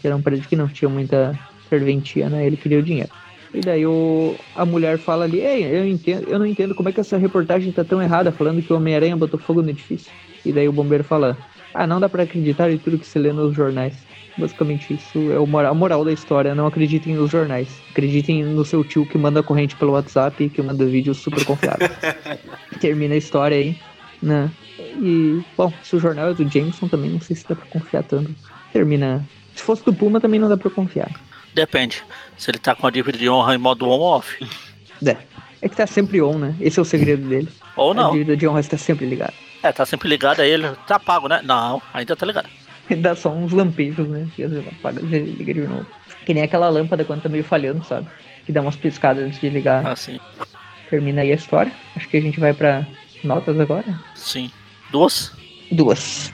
Que era um prédio que não tinha muita serventia, né? Ele queria o dinheiro. E daí o, a mulher fala ali, ei, eu, entendo, eu não entendo como é que essa reportagem tá tão errada, falando que o Homem-Aranha botou fogo no edifício. E daí o bombeiro fala, ah, não dá para acreditar em tudo que se lê nos jornais. Basicamente isso é o moral, a moral da história, não acreditem nos jornais. Acreditem no seu tio que manda corrente pelo WhatsApp e que manda vídeos super confiáveis. Termina a história aí, né? E, bom, se o jornal é do Jameson também, não sei se dá pra confiar tanto. Termina se fosse do Puma, também não dá pra confiar. Depende. Se ele tá com a dívida de honra em modo on-off. É. É que tá sempre on, né? Esse é o segredo dele. Ou A não. dívida de honra está sempre ligada. É, tá sempre ligado aí, ele tá pago, né? Não, ainda tá ligado. Dá só uns lampejos, né? Que às vezes apaga liga de novo. Que nem aquela lâmpada quando tá meio falhando, sabe? Que dá umas piscadas antes de ligar. Assim, Termina aí a história. Acho que a gente vai pra notas agora. sim. Duas? Duas.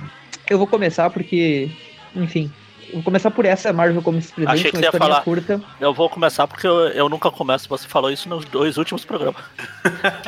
Eu vou começar porque, enfim, vou começar por essa Marvel Comics Presente, Achei que uma você ia falar. curta. Eu vou começar porque eu, eu nunca começo. Você falou isso nos dois últimos programas.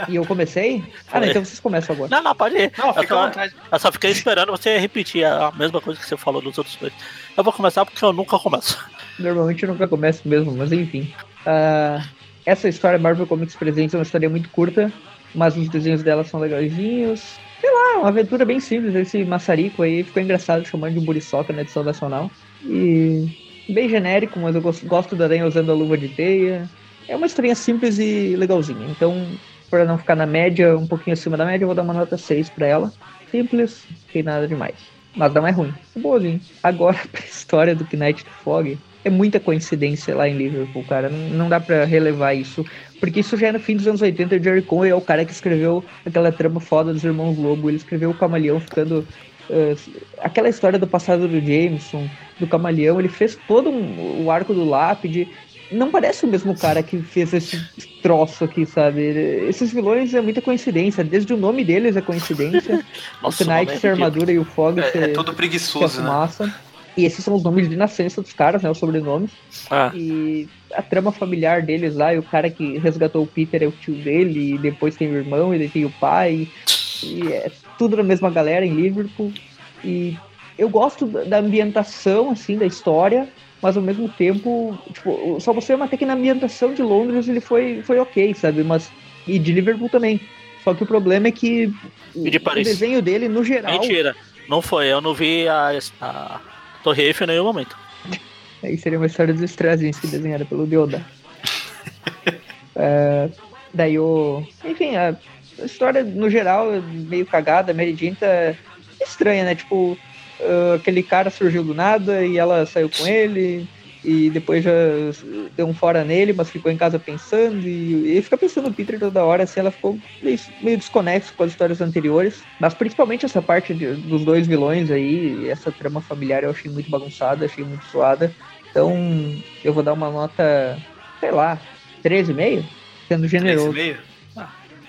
E eu comecei? Ah, não, então vocês começam agora. Não, não, pode ir. Não, eu, só, eu só fiquei esperando você repetir a mesma coisa que você falou nos outros dois. Eu vou começar porque eu nunca começo. Normalmente eu nunca começo mesmo, mas enfim. Ah, essa história Marvel Comics Presente é uma história muito curta, mas os desenhos dela são legalzinhos. Sei lá, uma aventura bem simples. Esse maçarico aí ficou engraçado chamando de Buriçoca na edição nacional. E bem genérico, mas eu gosto, da aranha usando a luva de teia. É uma historinha simples e legalzinha. Então, para não ficar na média, um pouquinho acima da média, eu vou dar uma nota 6 pra ela. Simples, tem nada demais. Mas não é ruim. É boazinho. Agora, pra história do Knight Fog, é muita coincidência lá em Liverpool, cara. Não, dá pra relevar isso. Porque isso já é no fim dos anos 80. O Jerry Conway é o cara que escreveu aquela trama foda dos Irmãos Lobo. Ele escreveu o Camaleão ficando. eh, aquela história do passado do Jameson, do Camaleão. Ele fez todo um- o arco do Lápide. Não parece o mesmo cara que fez esse troço aqui, sabe? Esses vilões é muita coincidência. Desde o nome deles é coincidência. Nossa, o Knight é ser armadura e o Fog É, ser, é todo ser preguiçoso, né? fumaça. E esses são os nomes de nascença dos caras, né? Os sobrenomes. Ah, E a trama familiar deles lá, e o cara que resgatou o Peter é o tio dele, e depois tem o irmão, e daí tem o pai. E é tudo na mesma galera em Liverpool. E eu gosto da ambientação, assim, da história, mas ao mesmo tempo, tipo, só você até que na ambientação de Londres ele foi, foi ok, sabe? Mas. E de Liverpool também. Só que o problema é que o, E de o desenho dele, no geral. mentira. Não foi, eu não vi a, a Torre Eiffel em nenhum momento. Aí seria uma história dos Straczynski desenhada pelo Deoda. É, daí o. Enfim, a a história no geral é meio cagada, a Mary tá estranha, né? Tipo, ah, aquele cara surgiu do nada e ela saiu com ele. E depois já deu um fora nele, mas ficou em casa pensando. E fica pensando no Peter toda hora, assim, ela ficou meio, meio desconexa com as histórias anteriores. Mas principalmente essa parte de- dos dois vilões aí, essa trama familiar eu achei muito bagunçada, achei muito suada. Então eu vou dar uma nota, sei lá, 13,5, sendo generoso. meio.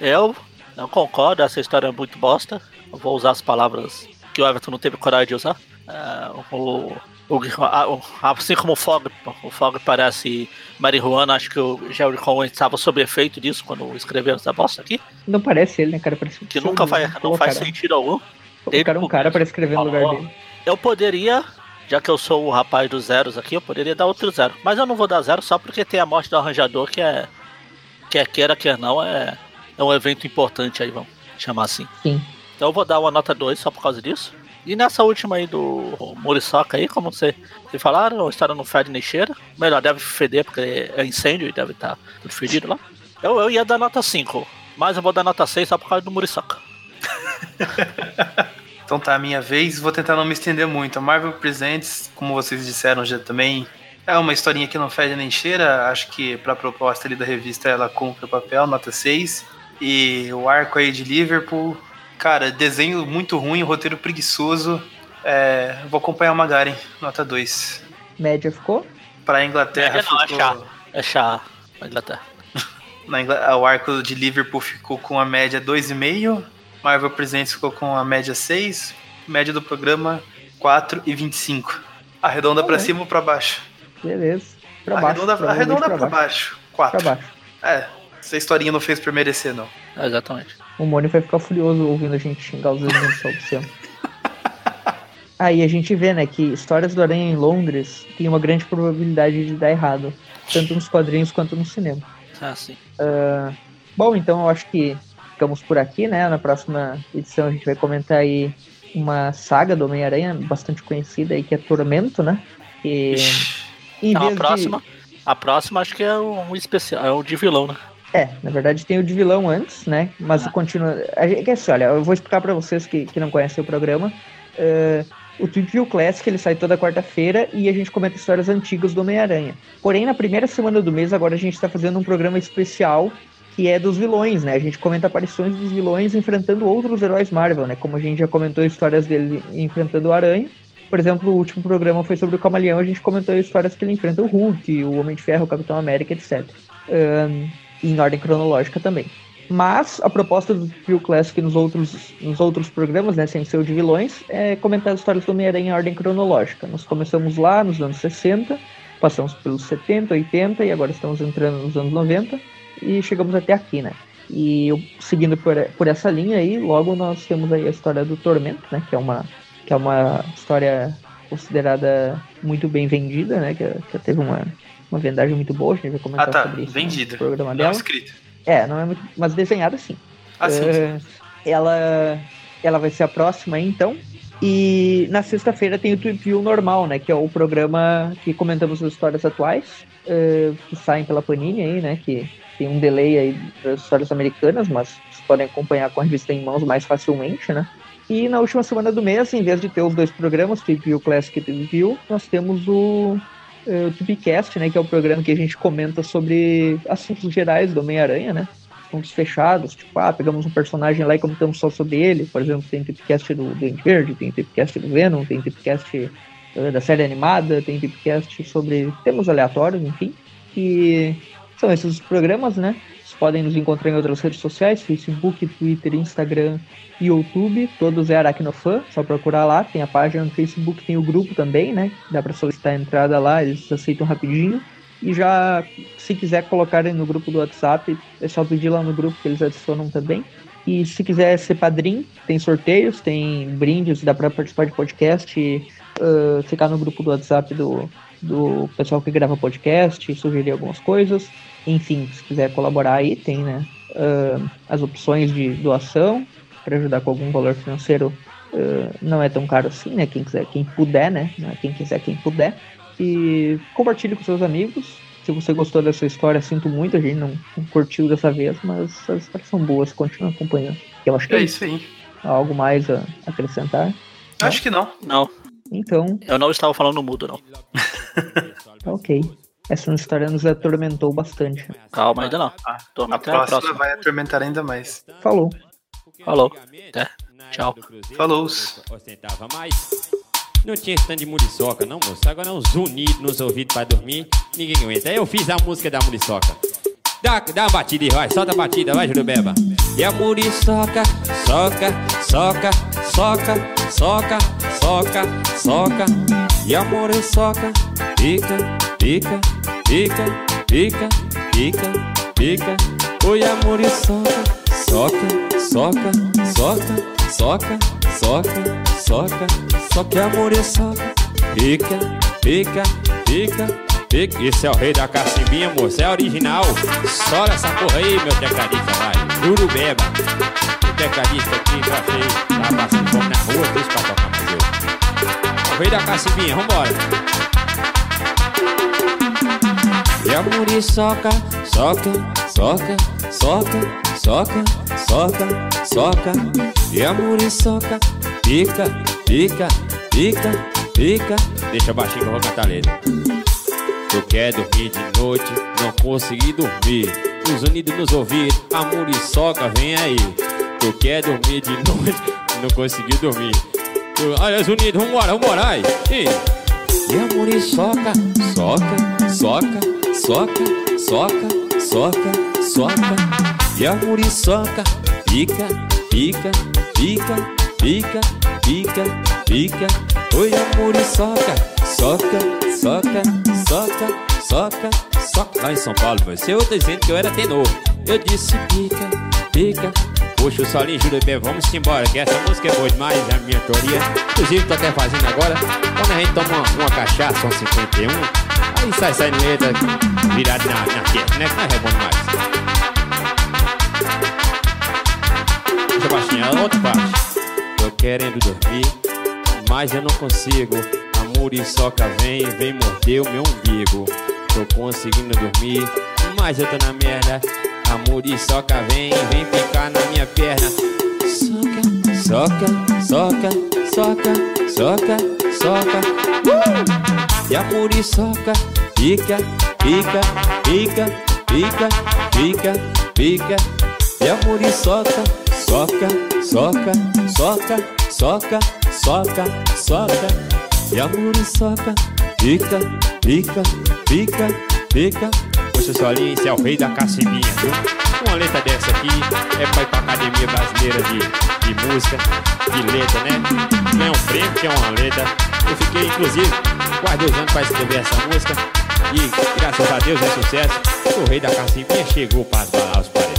Eu não concordo, essa história é muito bosta. Eu vou usar as palavras que o Everton não teve coragem de usar. É, o, o, o- assim como o Fog, o Fog parece marihuana, acho que o Jerry Cohen estava sob efeito disso quando escreveu essa bosta aqui. Não parece ele, né, cara? Parece um Que nunca faz, não faz sentido algum. Colocaram um cara pra escrever no lugar dele. Eu poderia, já que eu sou o rapaz dos zeros aqui, eu poderia dar outro zero. Mas eu não vou dar zero só porque tem a morte do arranjador, que é. Quer queira, quer não, é, é um evento importante aí, vamos chamar assim. Sim. Então eu vou dar uma nota 2 só por causa disso. E nessa última aí do Muriçoca aí, como você, você falaram, a história não fede nem cheira. Melhor, deve feder, porque é incêndio e deve estar tudo fedido lá. Eu, eu ia dar nota 5, mas eu vou dar nota 6 só por causa do Muriçoca. Então tá, minha vez. Vou tentar não me estender muito. A Marvel Presents, como vocês disseram já também, é uma historinha que não fede nem cheira. Acho que pra proposta ali da revista ela cumpre o papel, nota 6. E o arco aí de Liverpool, cara, desenho muito ruim, roteiro preguiçoso. É, vou acompanhar o Magaren, nota 2. Média ficou? Pra Inglaterra Média não, é ficou. chá. É chá na Inglaterra. Na Ingla- o arco de Liverpool ficou com a média 2,5. Marvel Presents ficou com a média 6. Média do programa 4,25. Arredonda pra Ok. cima ou pra baixo? Beleza. Pra baixo. Arredonda, provavelmente arredonda pra pra baixo. baixo. 4. Pra baixo. É, essa historinha não fez por merecer, não. É, exatamente. O Mônio vai ficar furioso ouvindo a gente xingar os desenhos do Luciano. Aí a gente vê, né, que histórias do Aranha em Londres tem uma grande probabilidade de dar errado. Tanto nos quadrinhos quanto no cinema. Ah, sim. Bom, então eu acho que ficamos por aqui, né? Na próxima edição a gente vai comentar aí uma saga do Homem-Aranha bastante conhecida aí, que é Tormento, né? E Não, a de- próxima. A próxima acho que é um especial, é o de vilão, né? É, na verdade tem o de vilão antes, né? Mas Ah. continua. A gente, é assim, olha, eu vou explicar pra vocês que, que não conhecem o programa. É, o Tweet View Classic ele sai toda quarta-feira e a gente comenta histórias antigas do Homem-Aranha. Porém, na primeira semana do mês, agora a gente tá fazendo um programa especial que é dos vilões, né? A gente comenta aparições dos vilões enfrentando outros heróis Marvel, né? Como a gente já comentou histórias dele enfrentando o Aranha. Por exemplo, o último programa foi sobre o Camaleão, a gente comentou histórias que ele enfrenta o Hulk, o Homem de Ferro, o Capitão América, etc. Um, em ordem cronológica também. Mas a proposta do Trio Classic nos outros, nos outros programas, né, sem ser o de vilões, é comentar as histórias do Homem-Aranha em ordem cronológica. Nós começamos lá nos anos 60, passamos pelos 70, 80 e agora estamos entrando nos anos 90 e chegamos até aqui, né? E seguindo por, por essa linha aí, logo nós temos aí a história do Tormento, né? Que é uma, que é uma história considerada muito bem vendida, né? Que, que teve uma, uma vendagem muito boa, a gente vai comentar ah, tá. sobre isso vendida. no programa não dela. escrita. É, não é muito. Mas desenhada sim. Ah, sim, É, ela, ela vai ser a próxima aí, então. E na sexta-feira tem o Tweep View normal, né? Que é o programa que comentamos as histórias atuais, é, que saem pela Panini aí, né? Que tem um delay aí das histórias americanas, mas vocês podem acompanhar com a revista em mãos mais facilmente, né? E na última semana do mês, em vez de ter os dois programas, Tweep View Classic e Tweep View, nós temos o é, o Tubicast, né, que é o programa que a gente comenta sobre assuntos gerais do Homem-Aranha, né? Assuntos fechados, tipo, ah, pegamos um personagem lá e comentamos só sobre ele. Por exemplo, tem Tubicast do Duende Verde, tem Tubicast do Venom, tem Tubicast uh, da série animada, tem Tubicast sobre temas aleatórios, enfim. E são esses os programas, né? Podem nos encontrar em outras redes sociais, Facebook, Twitter, Instagram e YouTube. Todos é Aracnofan, só procurar lá. Tem a página no Facebook, tem o grupo também, né? Dá para solicitar a entrada lá, eles aceitam rapidinho. E já, se quiser colocarem no grupo do WhatsApp, é só pedir lá no grupo que eles adicionam também. E se quiser ser padrinho, tem sorteios, tem brindes, dá para participar de podcast, e, uh, ficar no grupo do WhatsApp do, do pessoal que grava podcast, sugerir algumas coisas. Enfim, se quiser colaborar aí, tem né, uh, as opções de doação para ajudar com algum valor financeiro. Uh, não é tão caro assim, né? Quem quiser, quem puder, né? Não é quem quiser, quem puder. E compartilhe com seus amigos. Se você gostou dessa história, sinto muito, a gente não, não curtiu dessa vez, mas as histórias são boas, continua acompanhando. Eu acho que É é isso aí. algo mais a acrescentar. Acho que não. Não, Então, eu não estava falando mudo, não. tá ok. Essa história nos atormentou bastante. Calma, ainda não. Ah, a até a próxima próxima. vai atormentar ainda mais. Falou. Falou. Até. Tchau. Falou. Ostentava mais. Não tinha stand de muriçoca, não, moço. Agora é um zunido nos ouvidos pra dormir. Ninguém aguenta. Aí eu fiz a música da muriçoca. Dá, dá uma batida aí, vai. Solta a batida, vai, Jurubeba. E a muriçoca, soca, soca, soca, soca, soca, soca. E a muriçoca, pica, pica, pica, pica, pica, pica. Oi, a muriçoca, soca, soca, soca, soca, soca, soca. Só que a muriçoca, pica, pica, pica, pica. Esse é o rei da cacimbinha, moço, é original. Só essa porra aí, meu tecladista, vai. Urubeba. O tecladista aqui, eu achei, tava passando na rua, deixa pra tocar mais eu. É O rei da cacimbinha, vambora. E a muriçoca, soca, soca, soca, soca, soca, soca. E a muriçoca, pica, pica, pica, pica. Deixa baixinho que eu vou cantar letra. Tu quer dormir de noite, não consegui dormir. Os unidos nos ouvir, a muriçoca vem aí. Tu quer dormir de noite, não consegui dormir. Ai, os unidos, vambora, vambora, ai. Ih. A muriçoca, soca, soca, soca, soca, soca, soca. E a muriçoca, pica, pica, pica, pica, pica, pica. Oi, a muriçoca, soca, soca, soca, soca, soca. Lá em São Paulo, você eu tô dizendo que eu era tenor. Eu disse pica, pica. Puxa o solinho, juro bem, vamos embora, que essa música é boa demais, é a minha teoria. Inclusive, tô até fazendo agora. Quando a gente toma uma, uma cachaça, um 51, aí sai saindo letra virado na, na testa, né? Não é bom demais. Deixa baixinho, a outra parte. Tô querendo dormir, mas eu não consigo. A muriçoca vem, vem morder o meu umbigo. Tô conseguindo dormir, mas eu tô na merda. A muriçoca vem, vem ficar na minha perna. Soca, soca, soca, soca, soca, soca. Uh! E a muriçoca pica, pica, pica, pica, pica, pica. E a muriçoca, soca, soca, soca, soca, soca, soca. E a muriçoca, pica, pica, pica, pica. Poxa, Solinho, esse é o rei da cacimbinha, viu? Uma letra dessa aqui é pra ir pra Academia Brasileira de, de Música, de letra, né? Ganhar um prêmio, que é uma letra. Eu fiquei, inclusive, quase dois anos pra escrever essa música. E graças a Deus é sucesso. O rei da cacimbinha chegou para balar os paredão.